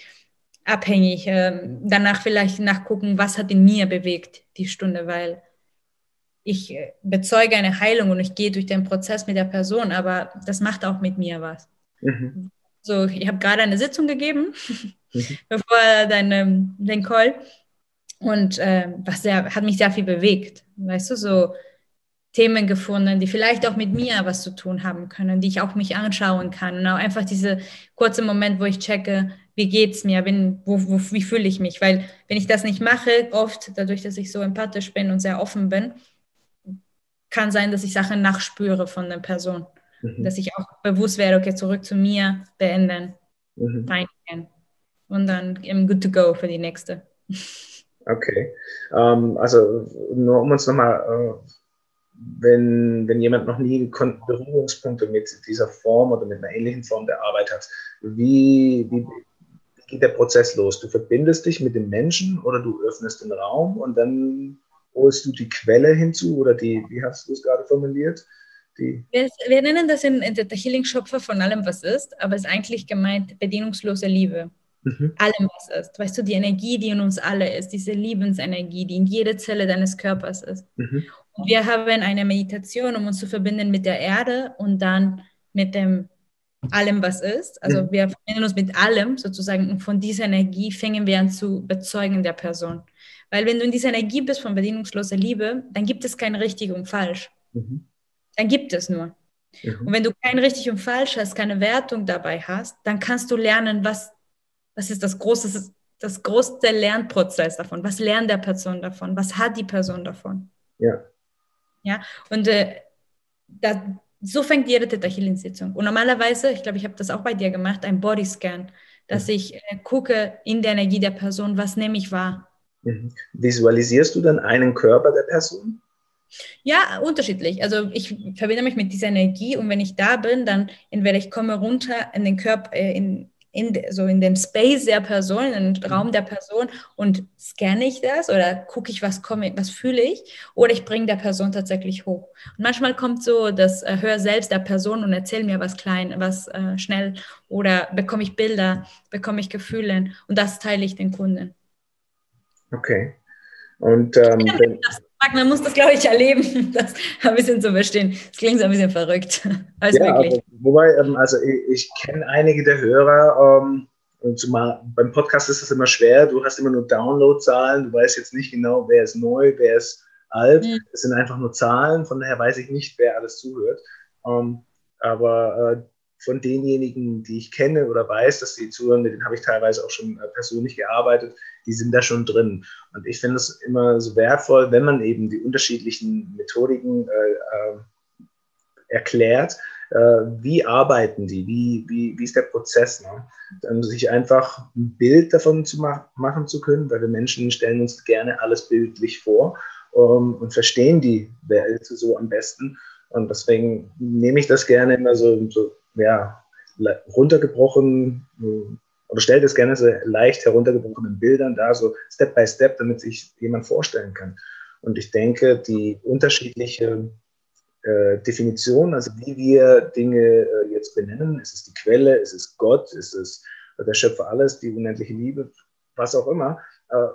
abhängig. Ähm, danach vielleicht nachgucken, was hat in mir bewegt, die Stunde, weil ich äh, bezeuge eine Heilung und ich gehe durch den Prozess mit der Person, aber das macht auch mit mir was. Mhm. So, ich habe gerade eine Sitzung gegeben, *laughs* mhm. bevor dein, den Call und äh, was sehr, hat mich sehr viel bewegt. Weißt du, so Themen gefunden, die vielleicht auch mit mir was zu tun haben können, die ich auch mich anschauen kann. Und auch einfach dieser kurze Moment, wo ich checke, wie geht es mir, bin, wo, wo, wie fühle ich mich. Weil wenn ich das nicht mache, oft dadurch, dass ich so empathisch bin und sehr offen bin, kann sein, dass ich Sachen nachspüre von der Person. Mhm. Dass ich auch bewusst werde, okay, zurück zu mir, beenden, mhm. reingehen. Und dann im Good to Go für die nächste. Okay. Ähm, also nur um uns nochmal, äh, wenn, wenn jemand noch nie Berührungspunkte mit dieser Form oder mit einer ähnlichen Form der Arbeit hat, wie, wie geht der Prozess los? Du verbindest dich mit dem Menschen oder du öffnest den Raum und dann holst du die Quelle hinzu oder die, wie hast du es gerade formuliert? Wir, wir nennen das in, in der Healing Schöpfer von allem, was ist, aber es ist eigentlich gemeint bedienungslose Liebe. Mhm. Allem, was ist. Weißt du, die Energie, die in uns alle ist, diese Liebensenergie, die in jeder Zelle deines Körpers ist. Mhm. Und wir haben eine Meditation, um uns zu verbinden mit der Erde und dann mit dem allem, was ist. Also mhm. wir verbinden uns mit allem sozusagen und von dieser Energie fängen wir an zu bezeugen der Person. Weil wenn du in dieser Energie bist von bedingungsloser Liebe, dann gibt es kein richtig und falsch. Mhm. Dann gibt es nur. Mhm. Und wenn du kein richtig und falsch hast, keine Wertung dabei hast, dann kannst du lernen, was, was ist das große, das größte Lernprozess davon. Was lernt der Person davon? Was hat die Person davon? Ja. Ja, und äh, das, so fängt jede Theta Healing Sitzung. Und normalerweise, ich glaube, ich habe das auch bei dir gemacht, ein Bodyscan, dass mhm. ich äh, gucke in der Energie der Person, was nehme ich wahr. Mhm. Visualisierst du dann einen Körper der Person? Ja, unterschiedlich. Also ich verbinde mich mit dieser Energie und wenn ich da bin, dann entweder ich komme runter in den Körper, äh, in, in, so in den Space der Person, in den Raum der Person und scanne ich das oder gucke ich, was komme, was fühle ich oder ich bringe der Person tatsächlich hoch. Und manchmal kommt so das äh, Hör selbst der Person und erzähl mir was klein, was äh, schnell oder bekomme ich Bilder, bekomme ich Gefühle und das teile ich den Kunden. Okay. Und ähm, man muss das, glaube ich, erleben, *laughs* das ein bisschen zu verstehen. Das klingt so ein bisschen verrückt. *laughs* Alles ja, möglich. wobei, ähm, also ich, ich kenne einige der Hörer, ähm, und zumal beim Podcast ist das immer schwer, du hast immer nur Downloadzahlen, du weißt jetzt nicht genau, wer ist neu, wer ist alt. Mhm. Es sind einfach nur Zahlen, von daher weiß ich nicht, wer alles zuhört. Ähm, aber äh, von denjenigen, die ich kenne oder weiß, dass die zuhören, mit denen habe ich teilweise auch schon äh, persönlich gearbeitet, die sind da schon drin. Und ich finde es immer so wertvoll, wenn man eben die unterschiedlichen Methodiken äh, äh, erklärt, äh, wie arbeiten die, wie, wie, wie ist der Prozess. Ne? Dann sich einfach ein Bild davon zu ma machen zu können, weil wir Menschen stellen uns gerne alles bildlich vor ähm, und verstehen die Welt so am besten. Und deswegen nehme ich das gerne immer so, so ja, runtergebrochen äh, oder stellt es gerne so leicht heruntergebrochenen Bildern da, so Step by Step, damit sich jemand vorstellen kann. Und ich denke, die unterschiedliche äh, Definition, also wie wir Dinge äh, jetzt benennen, ist es die Quelle, ist es Gott, ist es der Schöpfer alles, die unendliche Liebe, was auch immer, äh,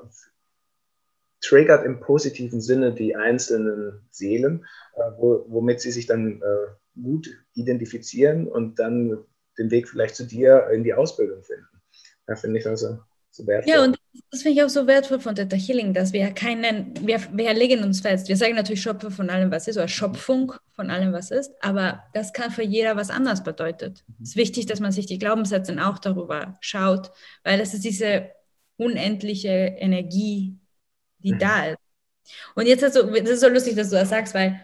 triggert im positiven Sinne die einzelnen Seelen, äh, wo, womit sie sich dann äh, gut identifizieren und dann den Weg vielleicht zu dir in die Ausbildung finden. Da finde ich also so wertvoll. Ja, und das finde ich auch so wertvoll von Theta Healing, dass wir keinen, wir, wir legen uns fest. Wir sagen natürlich Schöpfer von allem, was ist, oder Schöpfung von allem, was ist, aber das kann für jeder was anderes bedeutet. Es ist wichtig, dass man sich die Glaubenssätze auch darüber schaut, weil das ist diese unendliche Energie, die mhm. da ist. Und jetzt hast du, das ist so lustig, dass du das sagst, weil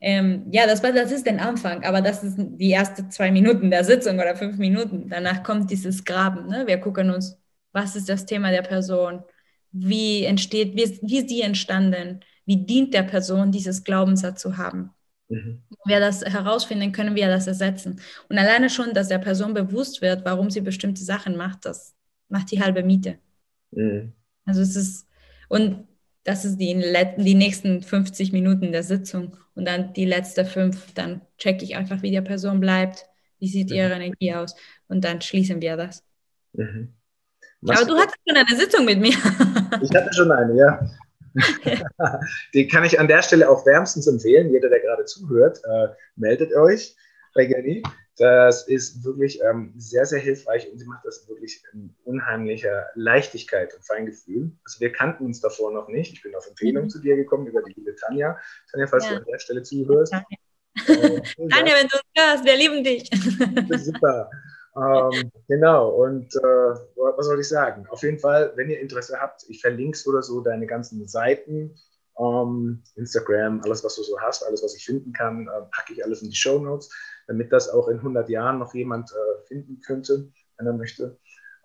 ähm, ja, das, war, das ist der Anfang, aber das ist die ersten zwei Minuten der Sitzung oder fünf Minuten. Danach kommt dieses Graben. Ne? Wir gucken uns, was ist das Thema der Person? Wie entsteht, wie, wie ist die entstanden? Wie dient der Person, dieses Glaubenssatz zu haben? Mhm. Wenn wir das herausfinden, können wir das ersetzen. Und alleine schon, dass der Person bewusst wird, warum sie bestimmte Sachen macht, das macht die halbe Miete. Mhm. Also es ist, und das ist die, die nächsten 50 Minuten der Sitzung. Und dann die letzten fünf, dann checke ich einfach, wie die Person bleibt, wie sieht mhm. ihre Energie aus und dann schließen wir das. Mhm. Aber du hattest schon eine Sitzung mit mir. *laughs* ich hatte schon eine, ja. *laughs* Den kann ich an der Stelle auch wärmstens empfehlen. Jeder, der gerade zuhört, äh, meldet euch bei Jenny. Das ist wirklich ähm, sehr, sehr hilfreich und sie macht das wirklich in unheimlicher Leichtigkeit und Feingefühl. Also wir kannten uns davor noch nicht. Ich bin auf Empfehlung mhm. zu dir gekommen über die liebe Tanja. Tanja, falls ja. du an der Stelle zuhörst. Tanja, äh, *laughs* Tanja wenn du es hörst, wir lieben dich. Super. Ähm, genau, und äh, was soll ich sagen? Auf jeden Fall, wenn ihr Interesse habt, ich verlinke oder so deine ganzen Seiten, ähm, Instagram, alles, was du so hast, alles, was ich finden kann, äh, packe ich alles in die Show Notes, damit das auch in 100 Jahren noch jemand äh, finden könnte, wenn er möchte.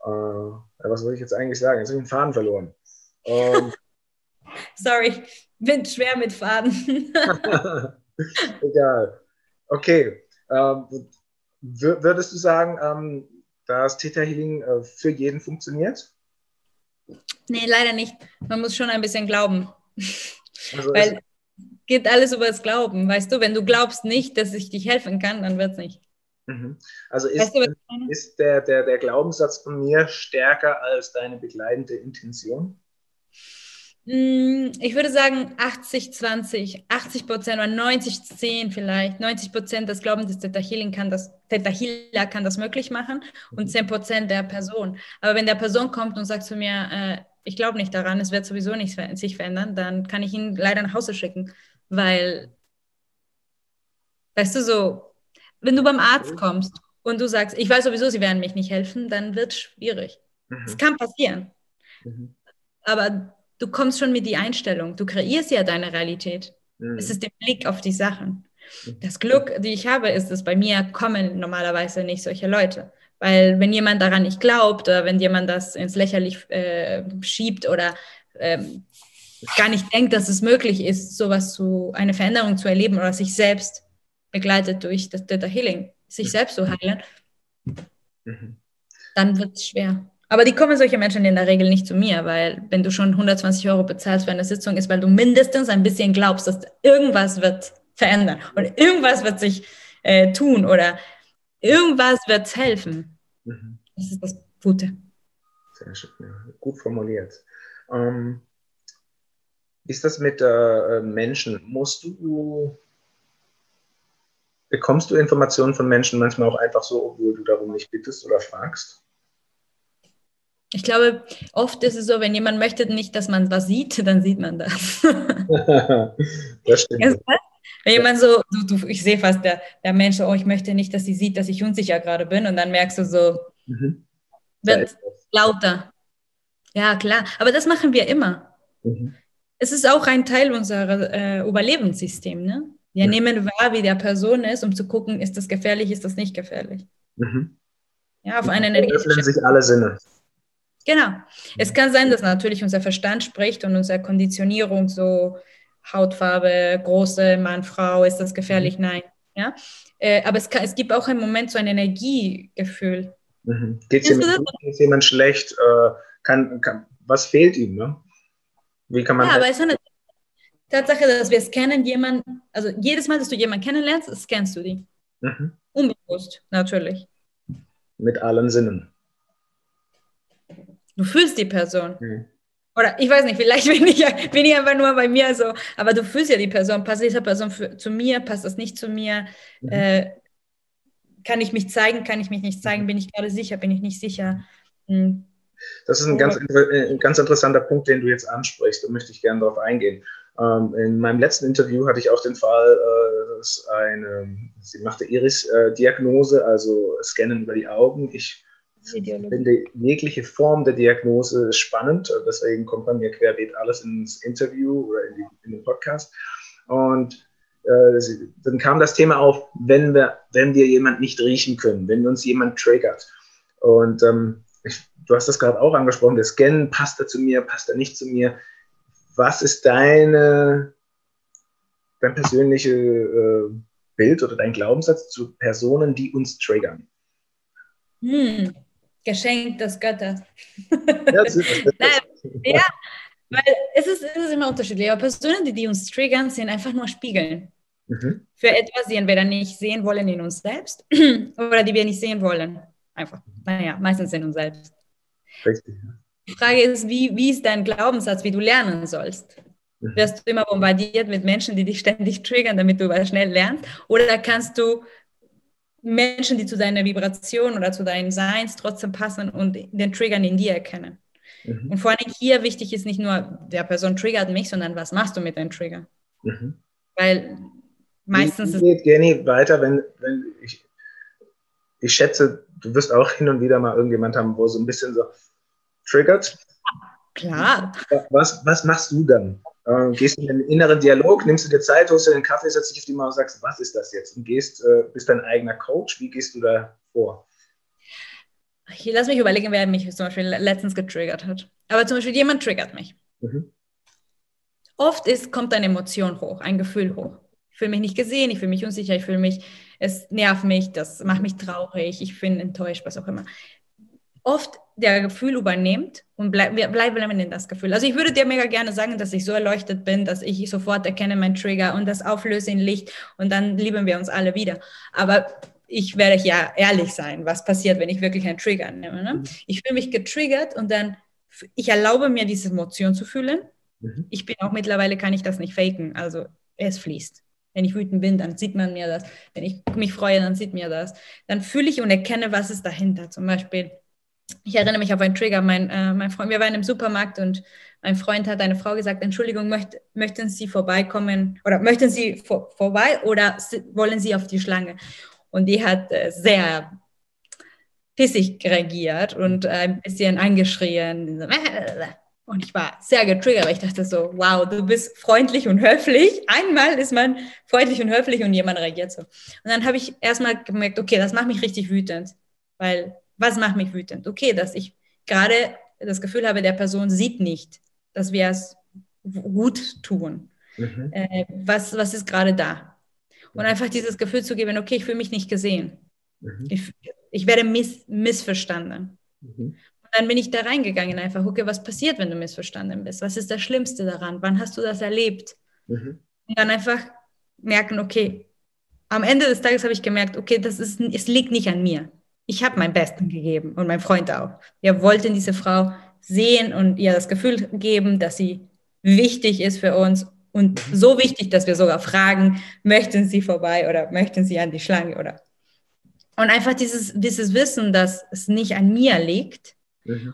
Äh, was soll ich jetzt eigentlich sagen? Jetzt habe ich den Faden verloren. Ähm, *laughs* Sorry, bin schwer mit Faden. *laughs* Egal. Okay. Ähm, Würdest du sagen, ähm, dass Theta Healing äh, für jeden funktioniert? Nee, leider nicht. Man muss schon ein bisschen glauben. Also Weil geht alles über das Glauben. Weißt du, wenn du glaubst nicht, dass ich dich helfen kann, dann wird es nicht. Mhm. Also ist, weißt du, ist der, der, der Glaubenssatz von mir stärker als deine begleitende Intention? Hm, ich würde sagen 80, 20, 80 Prozent oder 90, 10 vielleicht. 90 Prozent des Glaubens des Theta Healing kann das, Theta kann das möglich machen und 10 mhm. Prozent der Person. Aber wenn der Person kommt und sagt zu mir, äh, ich glaube nicht daran, es wird sowieso nicht sich verändern, dann kann ich ihn leider nach Hause schicken, weil, weißt du so, wenn du beim Arzt kommst und du sagst, ich weiß sowieso, sie werden mich nicht helfen, dann wird es schwierig. Es mhm. kann passieren. Mhm. Aber du kommst schon mit die Einstellung. Du kreierst ja deine Realität. Mhm. Es ist der Blick auf die Sachen. Mhm. Das Glück, die ich habe, ist, dass bei mir kommen normalerweise nicht solche Leute. Weil wenn jemand daran nicht glaubt oder wenn jemand das ins Lächerlich äh, schiebt oder ähm, gar nicht denkt, dass es möglich ist, sowas zu, eine Veränderung zu erleben oder sich selbst begleitet durch das Theta Healing, sich mhm. selbst zu heilen, mhm. dann wird es schwer. Aber die kommen solche Menschen in der Regel nicht zu mir, weil wenn du schon 120 Euro bezahlst für eine Sitzung, ist, weil du mindestens ein bisschen glaubst, dass irgendwas wird verändern und irgendwas wird sich äh, tun oder irgendwas wird helfen. Mhm. Das ist das Gute. Sehr schön, ja. gut formuliert. Ähm, ist das mit äh, Menschen? Musst du, bekommst du Informationen von Menschen manchmal auch einfach so, obwohl du darum nicht bittest oder fragst? Ich glaube, oft ist es so, wenn jemand möchte nicht, dass man was sieht, dann sieht man das. *laughs* das stimmt. Wenn jemand so, du, du, ich sehe fast der, der Mensch, oh, ich möchte nicht, dass sie sieht, dass ich unsicher gerade bin und dann merkst du so, mhm. wird lauter. Ja, klar. Aber das machen wir immer. Mhm. Es ist auch ein Teil unserer äh, Überlebenssystems. Ne? Wir mhm. nehmen wahr, wie der Person ist, um zu gucken, ist das gefährlich, ist das nicht gefährlich. Mhm. Ja, auf eine Energie. Öffnen sich alle Sinne. Genau. Es kann sein, dass natürlich unser Verstand spricht und unsere Konditionierung so Hautfarbe, große Mann, Frau, ist das gefährlich? Mhm. Nein. Ja? Äh, aber es, kann, es gibt auch im Moment so ein Energiegefühl. Mhm. Geht es jemand jemand schlecht? Äh, kann, kann, was fehlt ihm? Ne? Wie kann man ja, aber es ist eine Tatsache, dass wir scannen jemanden, also jedes Mal, dass du jemanden kennenlernst, scannst du die. Mhm. Unbewusst, natürlich. Mit allen Sinnen. Du fühlst die Person. Mhm. Oder ich weiß nicht, vielleicht *laughs* bin ich, bin ich einfach nur bei mir so, aber du fühlst ja die Person. Passt diese Person für, zu mir? Passt das nicht zu mir? Mhm. Äh, kann ich mich zeigen? Kann ich mich nicht zeigen? Bin ich gerade sicher? Bin ich nicht sicher? Mhm. Das ist ein ganz, äh, ein ganz interessanter Punkt, den du jetzt ansprichst. Da möchte ich gerne darauf eingehen. Ähm, in meinem letzten Interview hatte ich auch den Fall, äh, dass eine, sie machte Iris-Diagnose, also Scannen über die Augen. Ich finde jegliche Form der Diagnose spannend. Deswegen kommt bei mir querbeet alles ins Interview oder in, die, in den Podcast. Und äh, dann kam das Thema auf, wenn wir, wenn wir jemand nicht riechen können, wenn uns jemand triggert. Und ähm, du hast das gerade auch angesprochen, der Scan, passt er zu mir, passt er nicht zu mir? Was ist deine, dein persönliche äh, Bild oder dein Glaubenssatz zu Personen, die uns triggern? Hm. Geschenk des Götters. Ja, *laughs* Nein, ja weil es ist, es ist immer unterschiedlich. Aber Personen, die, die uns triggern, sind einfach nur Spiegeln. Mhm. Für etwas, die entweder nicht sehen wollen in uns selbst *clears throat* oder die wir nicht sehen wollen. Einfach. Naja, meistens in uns selbst. Richtig. Die Frage ist, wie, wie ist dein Glaubenssatz, wie du lernen sollst? Mhm. Wirst du immer bombardiert mit Menschen, die dich ständig triggern, damit du schnell lernst? Oder kannst du Menschen, die zu deiner Vibration oder zu deinem Seins trotzdem passen und den Triggern in dir erkennen? Mhm. Und vor allem hier wichtig ist nicht nur, der Person triggert mich, sondern was machst du mit deinem Trigger? Mhm. Weil meistens. Wie geht Jenny weiter, wenn, wenn ich, ich schätze, du wirst auch hin und wieder mal irgendjemand haben, wo so ein bisschen so triggert. Klar. Was, was machst du dann? Äh, gehst du in den inneren Dialog, nimmst du dir Zeit, holst dir den Kaffee, setzt dich auf die Maus und sagst, was ist das jetzt? Und gehst, äh, bist dein eigener Coach. Wie gehst du da vor? Hier, lass mich überlegen, wer mich zum Beispiel letztens getriggert hat. Aber zum Beispiel jemand triggert mich. Mhm. Oft ist, kommt eine Emotion hoch, ein Gefühl hoch. Ich fühle mich nicht gesehen, ich fühle mich unsicher, ich fühle mich, es nervt mich, das macht mich traurig, ich bin enttäuscht, was auch immer. Oft der Gefühl übernimmt und bleib, wir bleiben in das Gefühl. Also ich würde dir mega gerne sagen, dass ich so erleuchtet bin, dass ich sofort erkenne meinen Trigger und das auflöse in Licht und dann lieben wir uns alle wieder. Aber ich werde ja ehrlich sein, was passiert, wenn ich wirklich einen Trigger nehme. Ne? Mhm. Ich fühle mich getriggert und dann, ich erlaube mir, diese Emotion zu fühlen. Mhm. Ich bin auch mittlerweile, kann ich das nicht faken. Also es fließt. Wenn ich wütend bin, dann sieht man mir das. Wenn ich mich freue, dann sieht mir das. Dann fühle ich und erkenne, was ist dahinter. Zum Beispiel, ich erinnere mich auf einen Trigger. Mein, äh, mein Freund, wir waren im Supermarkt und mein Freund hat eine Frau gesagt, Entschuldigung, möcht, möchten Sie vorbeikommen oder möchten Sie vor, vorbei oder wollen Sie auf die Schlange? Und die hat äh, sehr pissig reagiert und äh, ein bisschen angeschrien. Und ich war sehr getriggert, weil ich dachte so, wow, du bist freundlich und höflich. Einmal ist man freundlich und höflich und jemand reagiert so. Und dann habe ich erstmal gemerkt, okay, das macht mich richtig wütend. Weil, was macht mich wütend? Okay, dass ich gerade das Gefühl habe, der Person sieht nicht, dass wir es gut tun. Mhm. Äh, was, was ist gerade da? Und einfach dieses Gefühl zu geben, okay, ich fühle mich nicht gesehen. Mhm. Ich, ich, werde miss, missverstanden. Mhm. Dann bin ich da reingegangen, einfach, okay, was passiert, wenn du missverstanden bist? Was ist das Schlimmste daran? Wann hast du das erlebt? Mhm. Und dann einfach merken, okay, am Ende des Tages habe ich gemerkt, okay, das ist, es liegt nicht an mir. Ich habe mein Besten gegeben und mein Freund auch. Wir wollten diese Frau sehen und ihr das Gefühl geben, dass sie wichtig ist für uns und mhm. so wichtig, dass wir sogar fragen, möchten Sie vorbei oder möchten Sie an die Schlange oder. Und einfach dieses, dieses Wissen, dass es nicht an mir liegt mhm.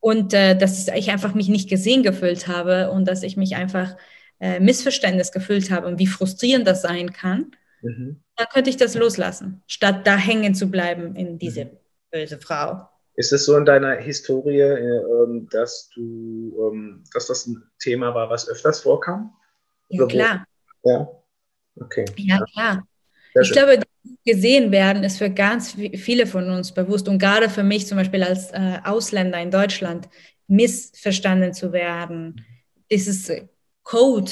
und äh, dass ich einfach mich nicht gesehen gefühlt habe und dass ich mich einfach äh, Missverständnis gefühlt habe und wie frustrierend das sein kann, mhm. dann könnte ich das loslassen, statt da hängen zu bleiben in diese mhm. böse Frau. Ist es so in deiner Historie, äh, dass du, ähm, dass das ein Thema war, was öfters vorkam? Ja, klar. Ja, okay. Ja, klar. Sehr ich schön. glaube, gesehen werden ist für ganz viele von uns bewusst und gerade für mich zum Beispiel als äh, Ausländer in Deutschland missverstanden zu werden. Dieses Code,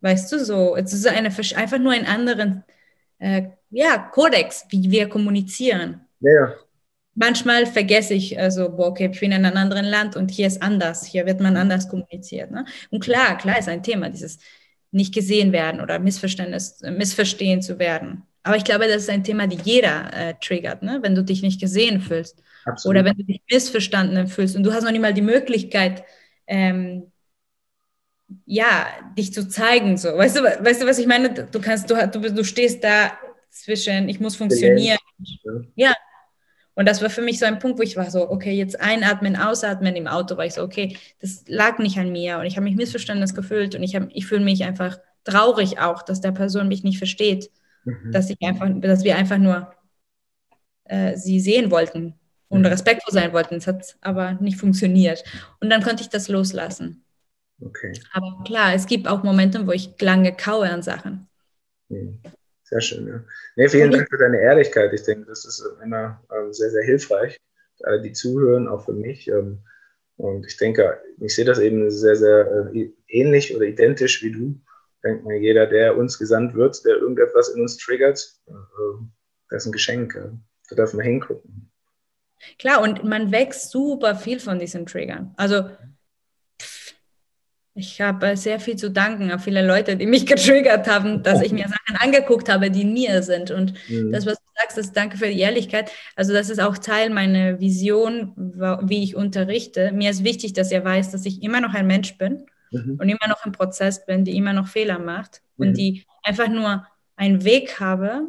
weißt du so, es ist eine, einfach nur ein anderen äh, ja, Kodex, wie wir kommunizieren. Ja. Manchmal vergesse ich, also, boah, okay, ich bin in einem anderen Land und hier ist anders, hier wird man anders kommuniziert. Ne? Und klar, klar ist ein Thema, dieses nicht gesehen werden oder Missverständnis, missverstehen zu werden. Aber ich glaube, das ist ein Thema, die jeder äh, triggert, ne? wenn du dich nicht gesehen fühlst Absolut. oder wenn du dich missverstanden fühlst und du hast noch nicht mal die Möglichkeit, ähm, ja, dich zu zeigen. So. Weißt, du, weißt du, was ich meine? Du, kannst, du, du, du stehst da zwischen, ich muss funktionieren. Ja, und das war für mich so ein Punkt, wo ich war so, okay, jetzt einatmen, ausatmen im Auto, war ich so, okay, das lag nicht an mir und ich habe mich missverstanden gefühlt und ich, ich fühle mich einfach traurig auch, dass der Person mich nicht versteht, mhm. dass ich einfach, dass wir einfach nur äh, sie sehen wollten und respektvoll sein wollten. Es hat aber nicht funktioniert. Und dann konnte ich das loslassen. Okay. Aber klar, es gibt auch Momente, wo ich lange kaue an Sachen. Sehr schön, ja. Nee, vielen Dank für deine Ehrlichkeit. Ich denke, das ist immer ähm, sehr, sehr hilfreich alle, die zuhören, auch für mich. Ähm, und ich denke, ich sehe das eben sehr, sehr äh, ähnlich oder identisch wie du. Ich denke mal, jeder, der uns gesandt wird, der irgendetwas in uns triggert, äh, das ist ein Geschenk. Da dürfen wir hingucken. Klar, und man wächst super viel von diesen Triggern. Also ich habe sehr viel zu danken an viele Leute, die mich *laughs* getriggert haben, dass ich mir Sachen angeguckt habe, die mir sind. Und mhm. das, was du sagst, das, danke für die Ehrlichkeit. Also das ist auch Teil meiner Vision, wie ich unterrichte. Mir ist wichtig, dass ihr weiß, dass ich immer noch ein Mensch bin mhm. und immer noch im Prozess bin, die immer noch Fehler macht mhm. und die einfach nur einen Weg habe,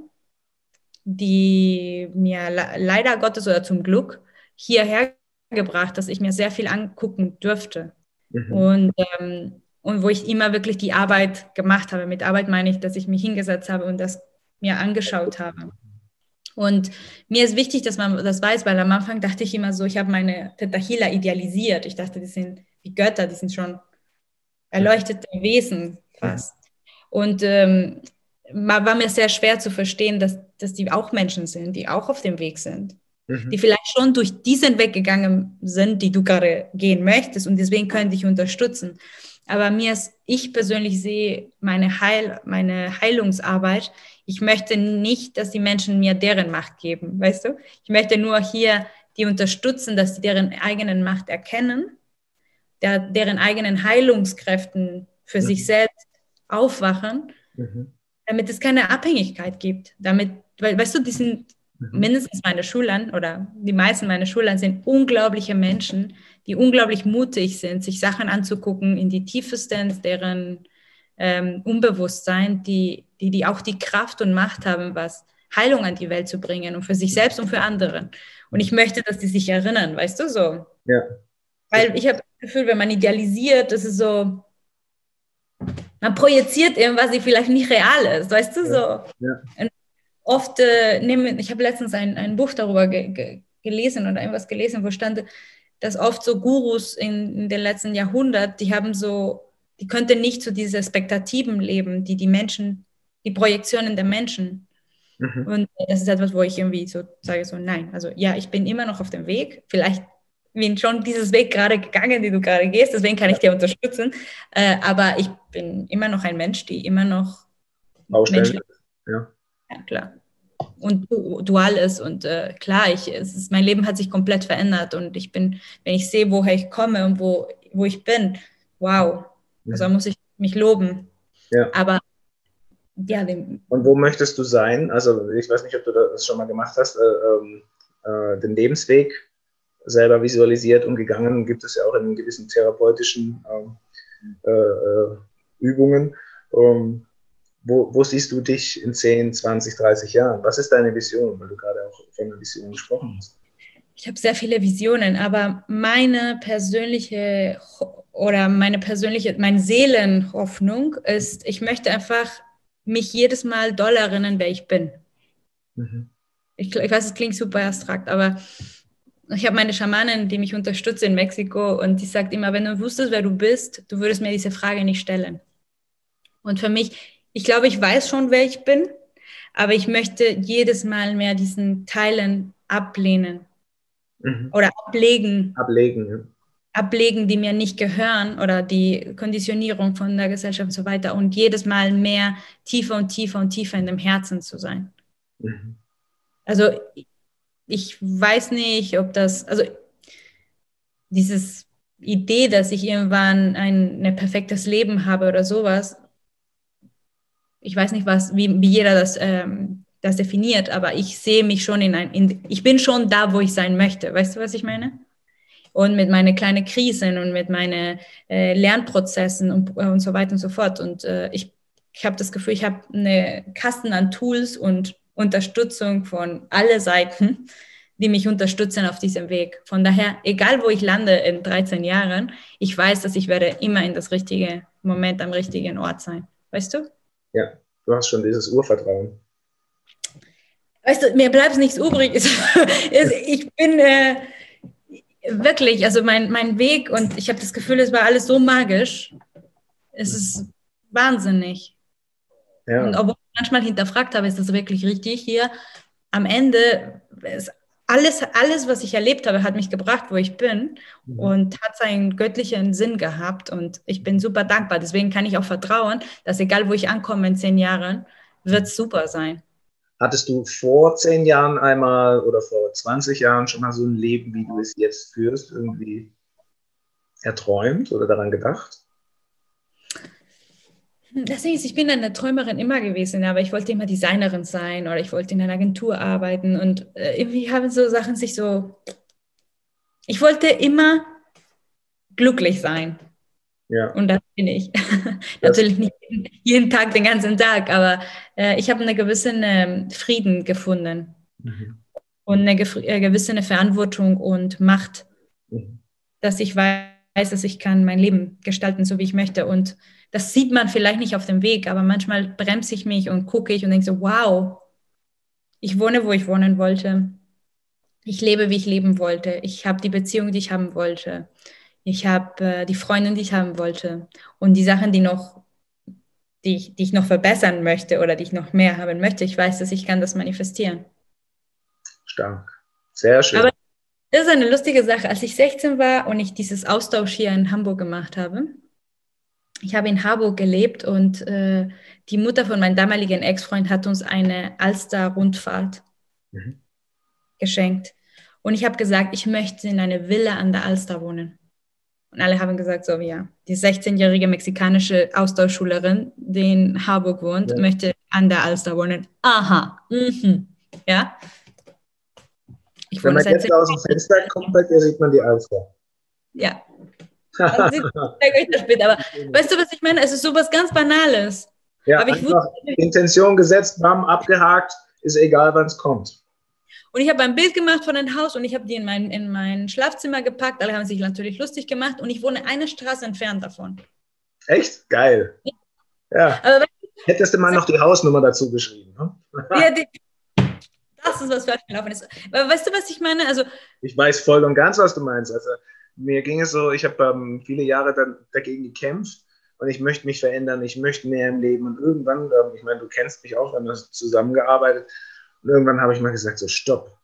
die mir leider Gottes oder zum Glück hierher gebracht, dass ich mir sehr viel angucken dürfte. Mhm. Und, ähm, und wo ich immer wirklich die Arbeit gemacht habe. Mit Arbeit meine ich, dass ich mich hingesetzt habe und das mir angeschaut habe. Und mir ist wichtig, dass man das weiß, weil am Anfang dachte ich immer so, ich habe meine Tetahila idealisiert. Ich dachte, die sind wie Götter, die sind schon erleuchtete Wesen fast. Und ähm, war mir sehr schwer zu verstehen, dass, dass die auch Menschen sind, die auch auf dem Weg sind mhm. die vielleicht schon durch diesen Weg gegangen sind, die du gerade gehen möchtest und deswegen können dich unterstützen. Aber mir ist, ich persönlich sehe meine, Heil, meine Heilungsarbeit, ich möchte nicht, dass die Menschen mir deren Macht geben, weißt du? Ich möchte nur hier die unterstützen, dass sie deren eigenen Macht erkennen, der, deren eigenen Heilungskräften für mhm. sich selbst aufwachen, mhm. damit es keine Abhängigkeit gibt. Damit, weil, weißt du, die sind Mhm. mindestens meine Schülern oder die meisten meiner Schülern sind unglaubliche Menschen, die unglaublich mutig sind, sich Sachen anzugucken in die tiefsten deren ähm, Unbewusstsein, die, die, die auch die Kraft und Macht haben, was Heilung an die Welt zu bringen und für sich selbst und für andere. Und ich möchte, dass die sich erinnern, weißt du so? Ja. Weil ich habe Gefühl, wenn man idealisiert, das ist so, man projiziert irgendwas, die vielleicht nicht real ist, weißt du so? Ja. Oft äh, nehmen, ich habe letztens ein, ein Buch darüber ge, ge, gelesen oder irgendwas gelesen, wo stand, dass oft so Gurus in, in den letzten Jahrhunderten, die haben so, die könnten nicht zu so dieser Spektativen leben, die die Menschen, die Projektionen der Menschen. Mhm. Und das ist etwas, wo ich irgendwie so sage, so nein, also ja, ich bin immer noch auf dem Weg, vielleicht bin schon dieses Weg gerade gegangen, den du gerade gehst, deswegen kann ich dir unterstützen, äh, aber ich bin immer noch ein Mensch, die immer noch Baustellen. Ja. Ja, klar. Und dual ist. Und äh, klar, ich, es ist, mein Leben hat sich komplett verändert. Und ich bin, wenn ich sehe, woher ich komme und wo, wo ich bin, wow. Ja. Also muss ich mich loben. Ja. Aber ja. Den, und wo möchtest du sein? Also ich weiß nicht, ob du das schon mal gemacht hast, äh, ähm, äh, den Lebensweg selber visualisiert und gegangen. Gibt es ja auch in gewissen therapeutischen ähm, äh, äh, Übungen. Ähm, wo, wo, siehst du dich in 10, 20, 30 Jahren? Was ist deine Vision, weil du gerade auch von einer Vision gesprochen hast? Ich habe sehr viele Visionen, aber meine persönliche oder meine persönliche, meine Seelenhoffnung ist, ich möchte einfach mich jedes Mal doll erinnern, wer ich bin. Mhm. Ich, ich weiß, es klingt super abstrakt, aber ich habe meine Schamanin, die mich unterstützt in Mexiko und die sagt immer, wenn du wusstest, wer du bist, du würdest mir diese Frage nicht stellen. Und für mich, ich glaube, ich weiß schon, wer ich bin, aber ich möchte jedes Mal mehr diesen Teilen ablehnen mhm. oder ablegen. Ablegen, ja. Ablegen, die mir nicht gehören oder die Konditionierung von der Gesellschaft und so weiter und jedes Mal mehr tiefer und tiefer und tiefer in dem Herzen zu sein. Mhm. Also ich weiß nicht, ob das, also dieses Idee, dass ich irgendwann ein, ein perfektes Leben habe oder sowas, ich weiß nicht, was, wie, wie jeder das, ähm, das definiert, aber ich sehe mich schon in ein, in, ich bin schon da, wo ich sein möchte. Weißt du, was ich meine? Und mit meinen kleinen Krisen und mit meinen äh, Lernprozessen und, und so weiter und so fort. Und äh, ich, ich habe das Gefühl, ich habe eine Kasten an Tools und Unterstützung von alle Seiten, die mich unterstützen auf diesem Weg. Von daher, egal wo ich lande in 13 Jahren, ich weiß, dass ich werde immer in das richtige Moment am richtigen Ort sein. Weißt du? Ja, du hast schon dieses Urvertrauen. Weißt du, mir bleibt nichts übrig. *laughs* ich bin äh, wirklich, also mein, mein Weg und ich habe das Gefühl, es war alles so magisch. Es ist wahnsinnig. Ja. Und obwohl manchmal hinterfragt habe, ist das wirklich richtig hier? Am Ende alles, alles, was ich erlebt habe, hat mich gebracht, wo ich bin mhm. und hat seinen göttlichen Sinn gehabt. Und ich bin super dankbar. Deswegen kann ich auch vertrauen, dass egal, wo ich ankomme in zehn Jahren, wird es super sein. Hattest du vor zehn Jahren einmal oder vor 20 Jahren schon mal so ein Leben, wie du es jetzt führst, irgendwie erträumt oder daran gedacht? Deswegen ist, ich bin eine Träumerin immer gewesen, aber ich wollte immer Designerin sein oder ich wollte in einer Agentur arbeiten und äh, irgendwie haben so Sachen sich so. Ich wollte immer glücklich sein. Ja. Und das bin ich. *laughs* Natürlich nicht jeden Tag, den ganzen Tag, aber äh, ich habe einen gewissen äh, Frieden gefunden mhm. und eine äh, gewisse Verantwortung und Macht, mhm. dass ich weiß, dass ich kann mein Leben gestalten, so wie ich möchte. Und das sieht man vielleicht nicht auf dem Weg, aber manchmal bremse ich mich und gucke ich und denke so, wow, ich wohne, wo ich wohnen wollte. Ich lebe, wie ich leben wollte. Ich habe die Beziehung, die ich haben wollte. Ich habe äh, die Freundin, die ich haben wollte. Und die Sachen, die noch, die ich, die ich noch verbessern möchte oder die ich noch mehr haben möchte, ich weiß, dass ich kann das manifestieren. Stark. Sehr schön. Aber das ist eine lustige Sache. Als ich 16 war und ich dieses Austausch hier in Hamburg gemacht habe, ich habe in Harburg gelebt und äh, die Mutter von meinem damaligen Ex-Freund hat uns eine Alster-Rundfahrt mhm. geschenkt. Und ich habe gesagt, ich möchte in einer Villa an der Alster wohnen. Und alle haben gesagt, so ja, die 16-jährige mexikanische Austauschschülerin, die in Harburg wohnt, ja. möchte an der Alster wohnen. Aha, mhm. ja. Ich Wenn man jetzt aus dem Fenster kommt, bei dir sieht man die Alster. Ja, also, später, *laughs* aber weißt du, was ich meine? Es ist sowas ganz Banales. Ja, aber ich wusste, Intention gesetzt, bam, abgehakt, ist egal, wann es kommt. Und ich habe ein Bild gemacht von einem Haus und ich habe die in mein, in mein Schlafzimmer gepackt. Alle haben sich natürlich lustig gemacht und ich wohne eine Straße entfernt davon. Echt? Geil. Ja. Aber, Hättest du mal noch die Hausnummer dazu geschrieben. Ne? *laughs* Ja, die, das ist was falsch gelaufen ist. Aber weißt du, was ich meine? Also, ich weiß voll und ganz, was du meinst. Also, mir ging es so, ich habe ähm, viele Jahre dann dagegen gekämpft und ich möchte mich verändern, ich möchte mehr im Leben und irgendwann, ähm, ich meine, du kennst mich auch, wir haben zusammengearbeitet und irgendwann habe ich mal gesagt, so stopp,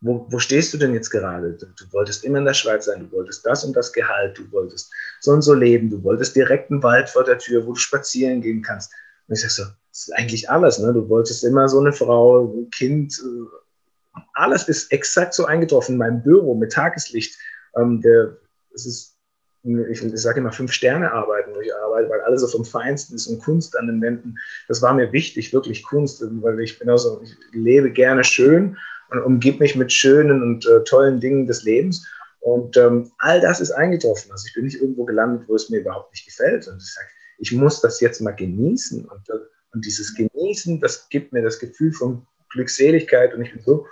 wo, wo stehst du denn jetzt gerade? Du, du, wolltest immer in der Schweiz sein, du wolltest das und das Gehalt, du wolltest so und so leben, du wolltest direkt einen Wald vor der Tür, wo du spazieren gehen kannst. Und ich sage so, das ist eigentlich alles, ne? Du wolltest immer so eine Frau, ein Kind, äh, alles ist exakt so eingetroffen in meinem Büro mit Tageslicht ähm, der, es ist, ich, ich sage immer, fünf Sterne arbeiten, wo ich arbeite, weil alles so vom Feinsten ist und Kunst an den Wänden. Das war mir wichtig, wirklich Kunst, weil ich bin auch so, ich lebe gerne schön und umgib mich mit schönen und äh, tollen Dingen des Lebens. Und ähm, all das ist eingetroffen. Also ich bin nicht irgendwo gelandet, wo es mir überhaupt nicht gefällt. Und ich sage, ich muss das jetzt mal genießen. Und, äh, und dieses Genießen, das gibt mir das Gefühl von Glückseligkeit. Und ich bin so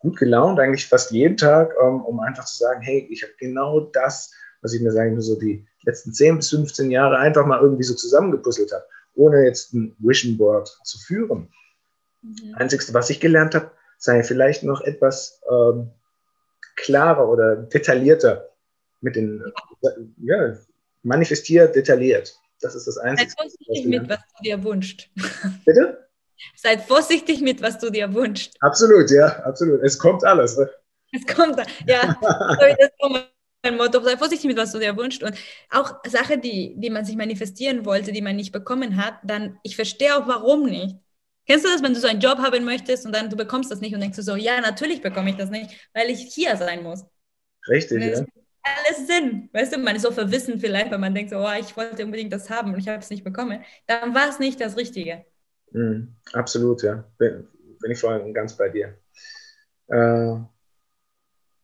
gut gelaunt, eigentlich fast jeden Tag, ähm, um einfach zu sagen, hey, ich habe genau das, was ich mir sagen so die letzten 10 bis 15 Jahre einfach mal irgendwie so zusammengepuzzelt habe, ohne jetzt ein Vision Board zu führen. Mhm. Einzigste, was ich gelernt habe, sei vielleicht noch etwas ähm, klarer oder detaillierter mit den, ja, manifestiert, detailliert. Das ist das Einzige. Sei vorsichtig mit, was du dir wünschst. Bitte? Seid vorsichtig mit, was du dir wünschst. Absolut, ja, absolut. Es kommt alles. Ne? Es kommt, ja. *laughs* das ist mein Motto. Sei vorsichtig mit, was du dir wünschst. Und auch Sachen, die, die man sich manifestieren wollte, die man nicht bekommen hat, dann, ich verstehe auch, warum nicht. Kennst du das, wenn du so einen Job haben möchtest und dann du bekommst das nicht und denkst du so, ja, natürlich bekomme ich das nicht, weil ich hier sein muss. Richtig, ja. Alles Sinn. Weißt du, man ist so verwissen vielleicht, weil man denkt so, oh, ich wollte unbedingt das haben und ich habe es nicht bekommen. Dann war es nicht das Richtige. Mhm, absolut, ja. Bin, bin ich voll ganz bei dir. Äh,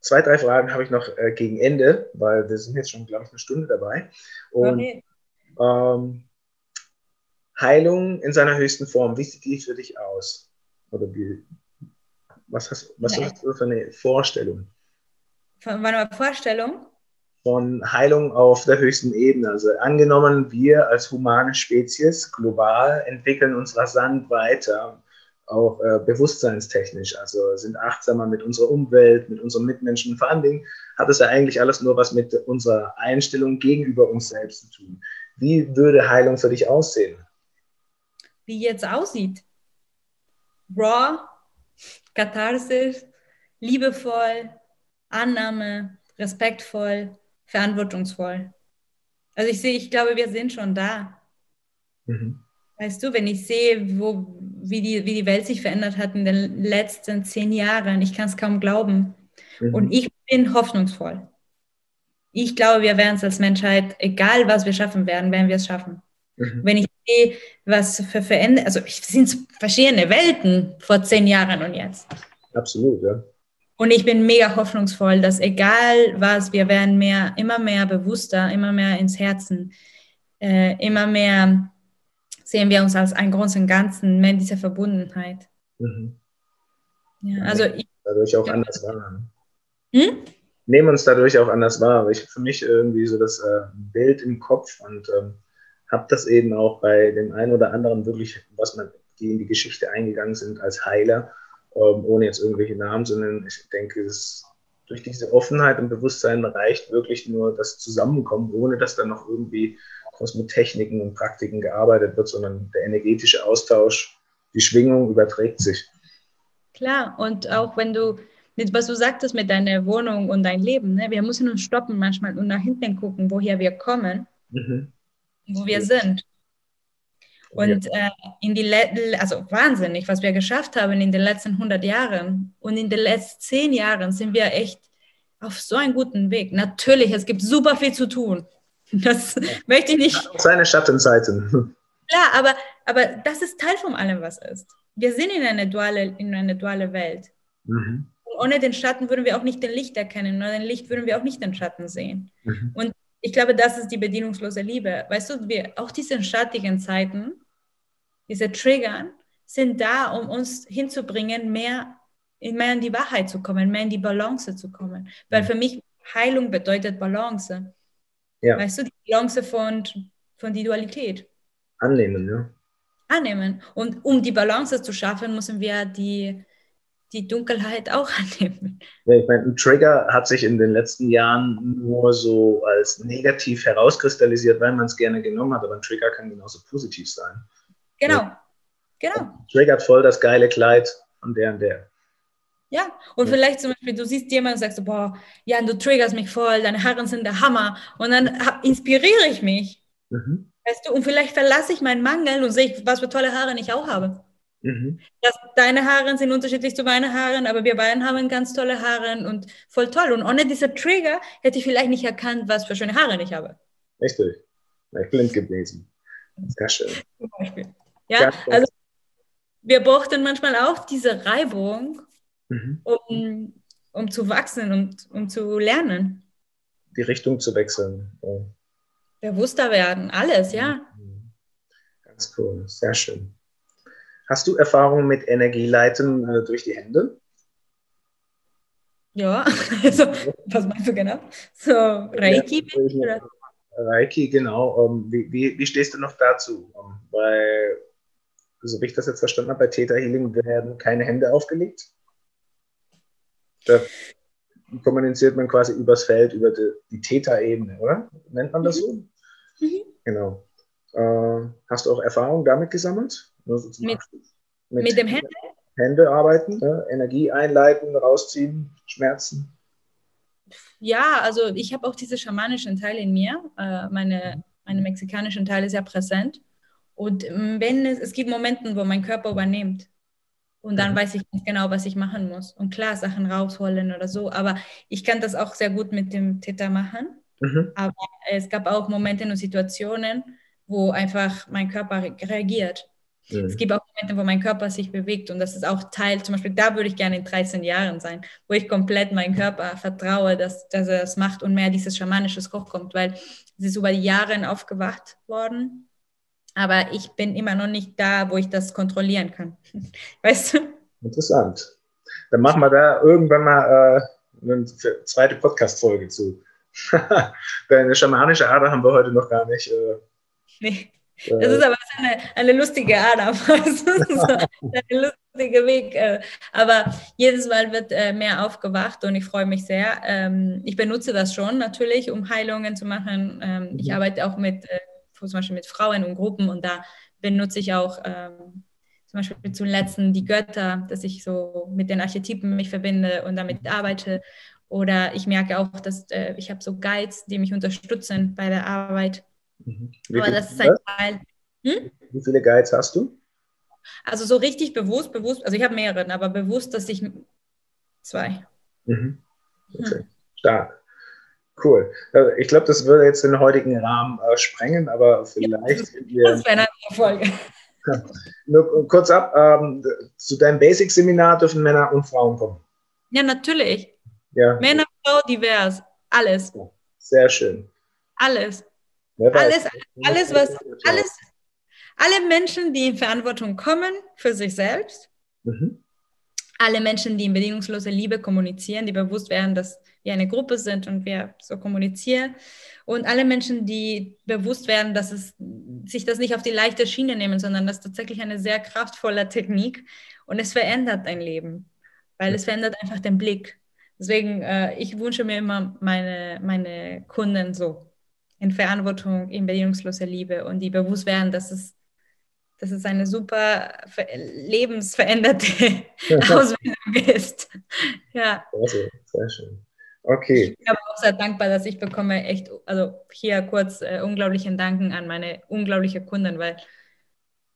zwei, drei Fragen habe ich noch äh, gegen Ende, weil wir sind jetzt schon, glaube ich, eine Stunde dabei. Und okay. ähm, Heilung in seiner höchsten Form, wie sieht die für dich aus? Oder wie, was hast, was hast du für eine Vorstellung? Von meiner Vorstellung? Von Heilung auf der höchsten Ebene. Also angenommen, wir als humane Spezies global entwickeln uns rasant weiter, auch äh, bewusstseinstechnisch, also sind achtsamer mit unserer Umwelt, mit unseren Mitmenschen. Vor allen Dingen hat es ja eigentlich alles nur was mit unserer Einstellung gegenüber uns selbst zu tun. Wie würde Heilung für dich aussehen? Wie jetzt aussieht. Raw, Katharsis, liebevoll, Annahme, respektvoll, verantwortungsvoll. Also ich sehe, ich glaube, wir sind schon da. Mhm. Weißt du, wenn ich sehe, wo, wie, die, wie die Welt sich verändert hat in den letzten zehn Jahren, ich kann es kaum glauben. Mhm. Und ich bin hoffnungsvoll. Ich glaube, wir werden es als Menschheit, egal was wir schaffen werden, werden wir es schaffen. Mhm. Wenn ich sehe, was für Veränderungen, also es sind verschiedene Welten vor zehn Jahren und jetzt. Absolut, ja. Und ich bin mega hoffnungsvoll, dass egal was, wir werden mehr, immer mehr bewusster, immer mehr ins Herzen, äh, immer mehr sehen wir uns als ein großen Ganzen, mehr in dieser Verbundenheit. Mhm. Ja, also ich, dadurch auch anders wahr. Hm? Nehmen uns dadurch auch anders wahr. Aber ich habe für mich irgendwie so das äh, Bild im Kopf und ähm, habe das eben auch bei dem einen oder anderen wirklich, was man, die in die Geschichte eingegangen sind als Heiler ähm, ohne jetzt irgendwelche Namen nennen. Ich denke, es durch diese Offenheit und Bewusstsein reicht wirklich nur das Zusammenkommen, ohne dass dann noch irgendwie groß mit Techniken und Praktiken gearbeitet wird, sondern der energetische Austausch, die Schwingung überträgt sich. Klar, und auch wenn du, mit was du sagtest mit deiner Wohnung und dein Leben, ne? wir müssen uns stoppen manchmal und nach hinten gucken, woher wir kommen, mhm. wo wir sind. Und äh, in die also wahnsinnig, was wir geschafft haben in den letzten 100 Jahren. Und in den letzten 10 Jahren sind wir echt auf so einem guten Weg. Natürlich, es gibt super viel zu tun. Das *laughs* möchte ich nicht. Seine Schattenseiten. *laughs* Klar, aber, aber das ist Teil von allem, was ist. Wir sind in einer duale, in einer duale Welt. Mhm. ohne den Schatten würden wir auch nicht den Licht erkennen. Ohne den Licht würden wir auch nicht den Schatten sehen. Mhm. Und ich glaube, das ist die bedingungslose Liebe. Weißt du, wir, auch diese schattigen Zeiten, diese Triggern sind da, um uns hinzubringen, mehr, mehr in die Wahrheit zu kommen, mehr in die Balance zu kommen. Weil mhm. für mich Heilung bedeutet Balance. Ja. Weißt du, die Balance von, von die Dualität. Annehmen, ja. Annehmen. Und um die Balance zu schaffen, müssen wir die, die Dunkelheit auch *laughs* annehmen. Ja, ich meine, ein Trigger hat sich in den letzten Jahren nur so als negativ herauskristallisiert, weil man es gerne genommen hat, aber ein Trigger kann genauso positiv sein. Genau, genau. Triggert voll das geile Kleid von der und der. Ja, und ja. vielleicht zum Beispiel, du siehst jemanden und sagst, boah, ja, du triggerst mich voll, deine Haare sind der Hammer. Und dann inspiriere ich mich. Mhm. Weißt du, und vielleicht verlasse ich meinen Mangel und sehe, was für tolle Haare ich auch habe. Mhm. Das, deine Haare sind unterschiedlich zu meinen Haaren, aber wir beiden haben ganz tolle Haare und voll toll. Und ohne diese Trigger hätte ich vielleicht nicht erkannt, was für schöne Haare ich habe. Richtig. Ich blind gewesen. Sehr schön. Zum Beispiel. Ja, also wir brauchten manchmal auch diese Reibung, mhm. um, um zu wachsen und um zu lernen. Die Richtung zu wechseln. Ja. Bewusster werden, alles, ja. Mhm. Ganz cool, sehr schön. Hast du Erfahrungen mit Energieleiten äh, durch die Hände? Ja, *laughs* also, was meinst du genau? So, Reiki? Ja, Reiki, genau. Um, ähm, wie, wie, wie, stehst du noch dazu? Um, ähm, weil so wie ich das jetzt verstanden habe, bei Theta Healing werden keine Hände aufgelegt. Da kommuniziert man quasi übers Feld, über die, die Theta-Ebene, oder? Nennt man das mhm. so? Mhm. Genau. Äh, hast du auch Erfahrung damit gesammelt? So mit, mit, mit, dem Hände? Hände arbeiten, ne? Energie einleiten, rausziehen, Schmerzen. Ja, also ich habe auch diese schamanischen Teile in mir. Äh, meine, meine mexikanischen Teile sehr präsent. Und ähm, wenn es, es gibt Momente, wo mein Körper übernimmt. Und dann mhm. weiß ich nicht genau, was ich machen muss. Und klar, Sachen rausholen oder so. Aber ich kann das auch sehr gut mit dem Täter machen. Mhm. Aber es gab auch Momente und Situationen, wo einfach mein Körper reagiert. Mhm. Es gibt auch Momente, wo mein Körper sich bewegt und das ist auch Teil, zum Beispiel da würde ich gerne in 13 Jahren sein, wo ich komplett meinem Körper vertraue, dass, dass er das macht und mehr dieses schamanisches Koch kommt, weil es ist über die Jahre aufgewacht worden aber ich bin immer noch nicht da, wo ich das kontrollieren kann. *laughs* Weißt du? Interessant. Dann machen wir da irgendwann mal äh, eine zweite Podcast-Folge zu. *laughs* Deine schamanische Ader haben wir heute noch gar nicht. Äh, nee. Äh, das ist aber eine, eine lustige Ader. *laughs* das ist ein lustiger Weg. Äh, aber jedes Mal wird äh, mehr aufgewacht und ich freue mich sehr. Ähm, ich benutze das schon natürlich, um Heilungen zu machen. Ähm, ich mhm. arbeite auch mit zum Beispiel mit Frauen und Gruppen und da benutze ich auch ähm, zum Beispiel zum letzten die Götter, dass ich so mit den Archetypen mich verbinde und damit arbeite. Oder ich merke auch, dass äh, ich habe so Guides, die mich unterstützen bei der Arbeit. Mhm. Aber das ist ein Teil. Hm? Wie viele Guides hast du? Also so richtig bewusst, bewusst, also ich habe mehrere, aber bewusst, dass ich zwei. Mhm. Okay. Hm. Stark. Cool. Äh, ich glaube, das würde jetzt den heutigen Rahmen äh, sprengen, aber vielleicht. Ja, das wäre eine Folge. *laughs* Nur kurz ab, ähm, zu deinem Basic-Seminar dürfen Männer und Frauen kommen. Ja, natürlich. Ja. Männer, Frau, divers. Alles. Sehr schön. Alles. Alles, alles, was, alles, alle Menschen, die in Verantwortung kommen für sich selbst, mhm. Alle Menschen, die in bedingungslose Liebe kommunizieren, die bewusst werden, dass wir eine Gruppe sind und wir so kommunizieren, und alle Menschen, die bewusst werden, dass es sich das nicht auf die leichte Schiene nehmen, sondern das ist tatsächlich eine sehr kraftvolle Technik und es verändert dein Leben, weil es verändert einfach den Blick. Deswegen, äh, ich wünsche mir immer meine, meine Kunden so in Verantwortung, in bedingungsloser Liebe und die bewusst werden, dass es, dass es eine super lebensveränderte *laughs* Ausbildung ist. Ja. Also, sehr schön. Okay. Ich bin aber auch sehr dankbar, dass ich bekomme echt, also hier kurz äh, unglaublichen Danken an meine unglaubliche Kunden, weil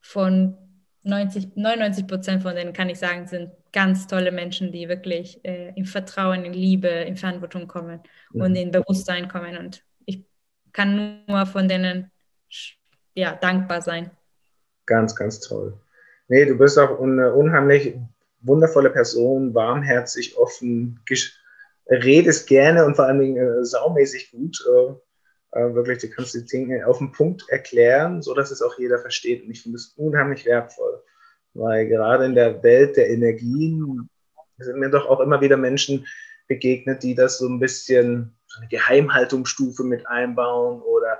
von 90, 99 Prozent von denen kann ich sagen, sind ganz tolle Menschen, die wirklich äh, in Vertrauen, in Liebe, in Verantwortung kommen mhm. und in Bewusstsein kommen. Und ich kann nur von denen ja, dankbar sein. Ganz, ganz toll. Nee, du bist auch eine unheimlich wundervolle Person, warmherzig, offen, redest gerne und vor allen Dingen äh, saumäßig gut. Äh, äh, wirklich, du kannst die Dinge auf den Punkt erklären, sodass es auch jeder versteht. Und ich finde es unheimlich wertvoll, weil gerade in der Welt der Energien sind mir doch auch immer wieder Menschen begegnet, die das so ein bisschen so eine Geheimhaltungsstufe mit einbauen oder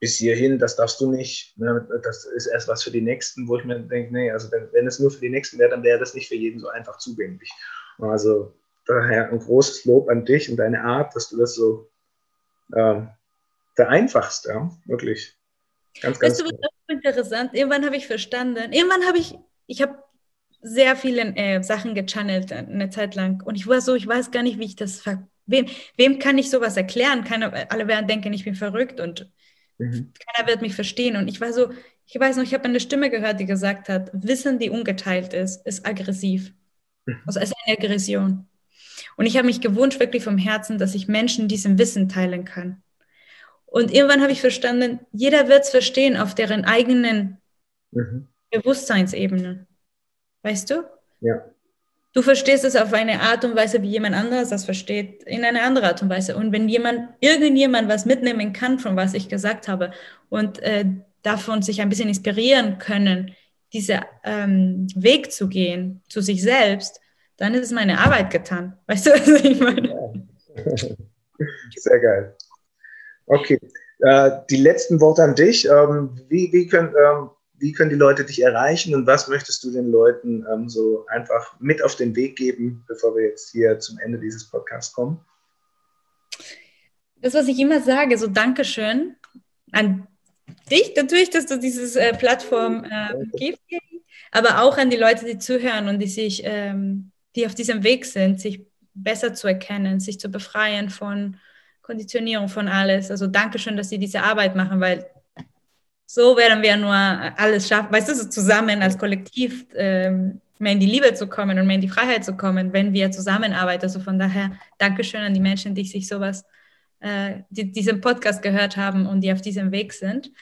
bis hierhin, das darfst du nicht. Ne? Das ist erst was für die Nächsten, wo ich mir denke, nee, also wenn, wenn es nur für die Nächsten wäre, dann wäre das nicht für jeden so einfach zugänglich. Also daher ein großes Lob an dich und deine Art, dass du das so äh, vereinfachst, ja, wirklich. Ganz, ganz weißt du, was interessant? Irgendwann habe ich verstanden, irgendwann habe ich, ich habe sehr viele äh, Sachen gechannelt eine Zeit lang und ich war so, ich weiß gar nicht, wie ich das, wem, wem kann ich sowas erklären? Keine, alle werden denken, ich bin verrückt und mhm. keiner wird mich verstehen und ich war so, ich weiß noch, ich habe eine Stimme gehört, die gesagt hat, Wissen, die ungeteilt ist, ist aggressiv. Mhm. Also es ist eine Aggression. Und ich habe mich gewünscht, wirklich vom Herzen, dass ich Menschen diesem Wissen teilen kann. Und irgendwann habe ich verstanden, jeder wird es verstehen auf deren eigenen mhm. Bewusstseinsebene. Weißt du? Ja. Du verstehst es auf eine Art und Weise, wie jemand anderes das versteht, in eine andere Art und Weise. Und wenn jemand, irgendjemand was mitnehmen kann, von was ich gesagt habe, und äh, davon sich ein bisschen inspirieren können, diesen ähm, Weg zu gehen zu sich selbst, dann ist meine Arbeit getan. *laughs* Weißt du, was ich meine? Sehr geil. Okay, äh, die letzten Worte an dich. Ähm, wie, wie, können, ähm, wie können die Leute dich erreichen und was möchtest du den Leuten ähm, so einfach mit auf den Weg geben, bevor wir jetzt hier zum Ende dieses Podcasts kommen? Das, was ich immer sage, so Dankeschön an dich natürlich, dass du diese äh, Plattform äh, gibst, aber auch an die Leute, die zuhören und die sich ähm, die auf diesem Weg sind, sich besser zu erkennen, sich zu befreien von Konditionierung, von alles. Also Dankeschön, dass Sie diese Arbeit machen, weil so werden wir nur alles schaffen, weißt du, so zusammen als Kollektiv ähm, mehr in die Liebe zu kommen und mehr in die Freiheit zu kommen, wenn wir zusammenarbeiten. Also von daher Dankeschön an die Menschen, die sich sowas, äh, die diesen Podcast gehört haben und die auf diesem Weg sind.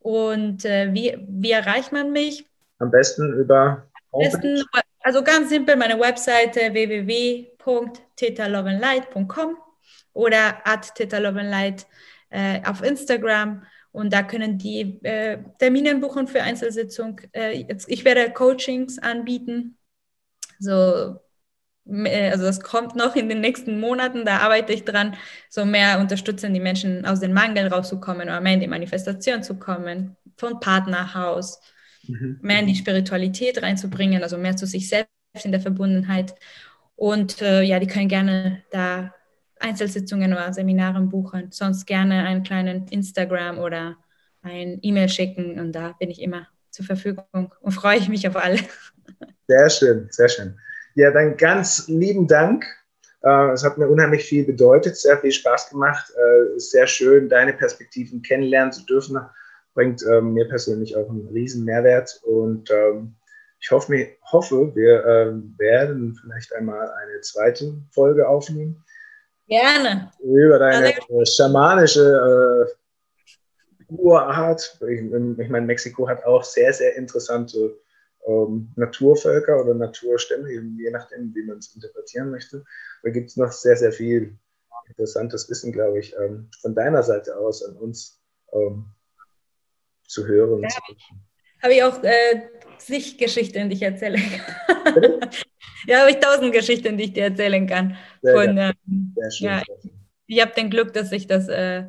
Und äh, wie, wie erreicht man mich? Am besten über Am besten also ganz simpel, meine Webseite www.tetaloveandlight.com oder at tetaloveandlight äh, auf Instagram. Und da können die äh, Termine buchen für Einzelsitzung. Äh, jetzt, ich werde Coachings anbieten. So, äh, also das kommt noch in den nächsten Monaten, da arbeite ich dran, so mehr unterstützen, die Menschen aus dem Mangel rauszukommen oder mehr in die Manifestation zu kommen, von Partnerhaus, mhm. mehr in die Spiritualität reinzubringen, also mehr zu sich selbst in der Verbundenheit. Und äh, ja, die können gerne da Einzelsitzungen oder Seminare buchen, sonst gerne einen kleinen Instagram oder ein E-Mail schicken und da bin ich immer zur Verfügung und freue ich mich auf alle. Sehr schön, sehr schön. Ja, dann ganz lieben Dank. Äh, es hat mir unheimlich viel bedeutet, sehr viel Spaß gemacht. Äh, sehr schön, deine Perspektiven kennenlernen zu dürfen bringt ähm, mir persönlich auch einen riesen Mehrwert und ähm, ich hoffe, hoffe wir ähm, werden vielleicht einmal eine zweite Folge aufnehmen. Gerne. Über deine Alle. schamanische äh, Urart. Ich, ich meine, Mexiko hat auch sehr, sehr interessante ähm, Naturvölker oder Naturstämme, je nachdem, wie man es interpretieren möchte. Da gibt es noch sehr, sehr viel interessantes Wissen, glaube ich, ähm, von deiner Seite aus an uns ähm, zu hören. Ja, habe ich auch äh, zig Geschichten, die ich erzählen kann. *laughs* ja, habe ich tausend Geschichten, die ich dir erzählen kann. Sehr, Von, ähm, sehr schön. Ja, ich habe den Glück, dass ich das äh,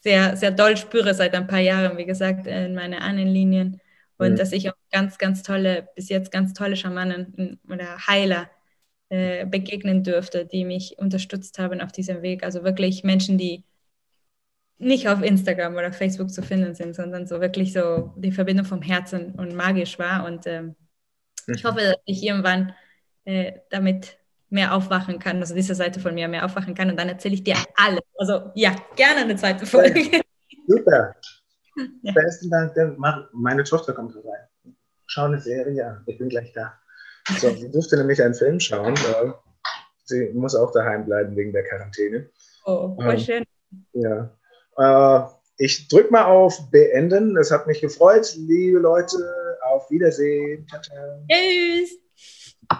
sehr, sehr doll spüre seit ein paar Jahren, wie gesagt, in meinen Ahnenlinien. Und mhm. dass ich auch ganz, ganz tolle, bis jetzt ganz tolle Schamanen oder Heiler äh, begegnen durfte, die mich unterstützt haben auf diesem Weg. Also wirklich Menschen, die nicht auf Instagram oder Facebook zu finden sind, sondern so wirklich so die Verbindung vom Herzen und magisch war. Und ähm, ich hoffe, dass ich irgendwann äh, damit mehr aufwachen kann, also diese Seite von mir mehr aufwachen kann und dann erzähle ich dir alles. Also ja, gerne eine zweite Folge. Super. Ja. Besten Dank. Meine Tochter kommt rein. Schau eine Serie an. Ich bin gleich da. So, sie durfte nämlich einen Film schauen. Sie muss auch daheim bleiben wegen der Quarantäne. Oh, voll ähm, schön. Ja. Äh, ich drücke mal auf Beenden. Es hat mich gefreut. Liebe Leute, auf Wiedersehen. Ciao, ciao. Tschüss.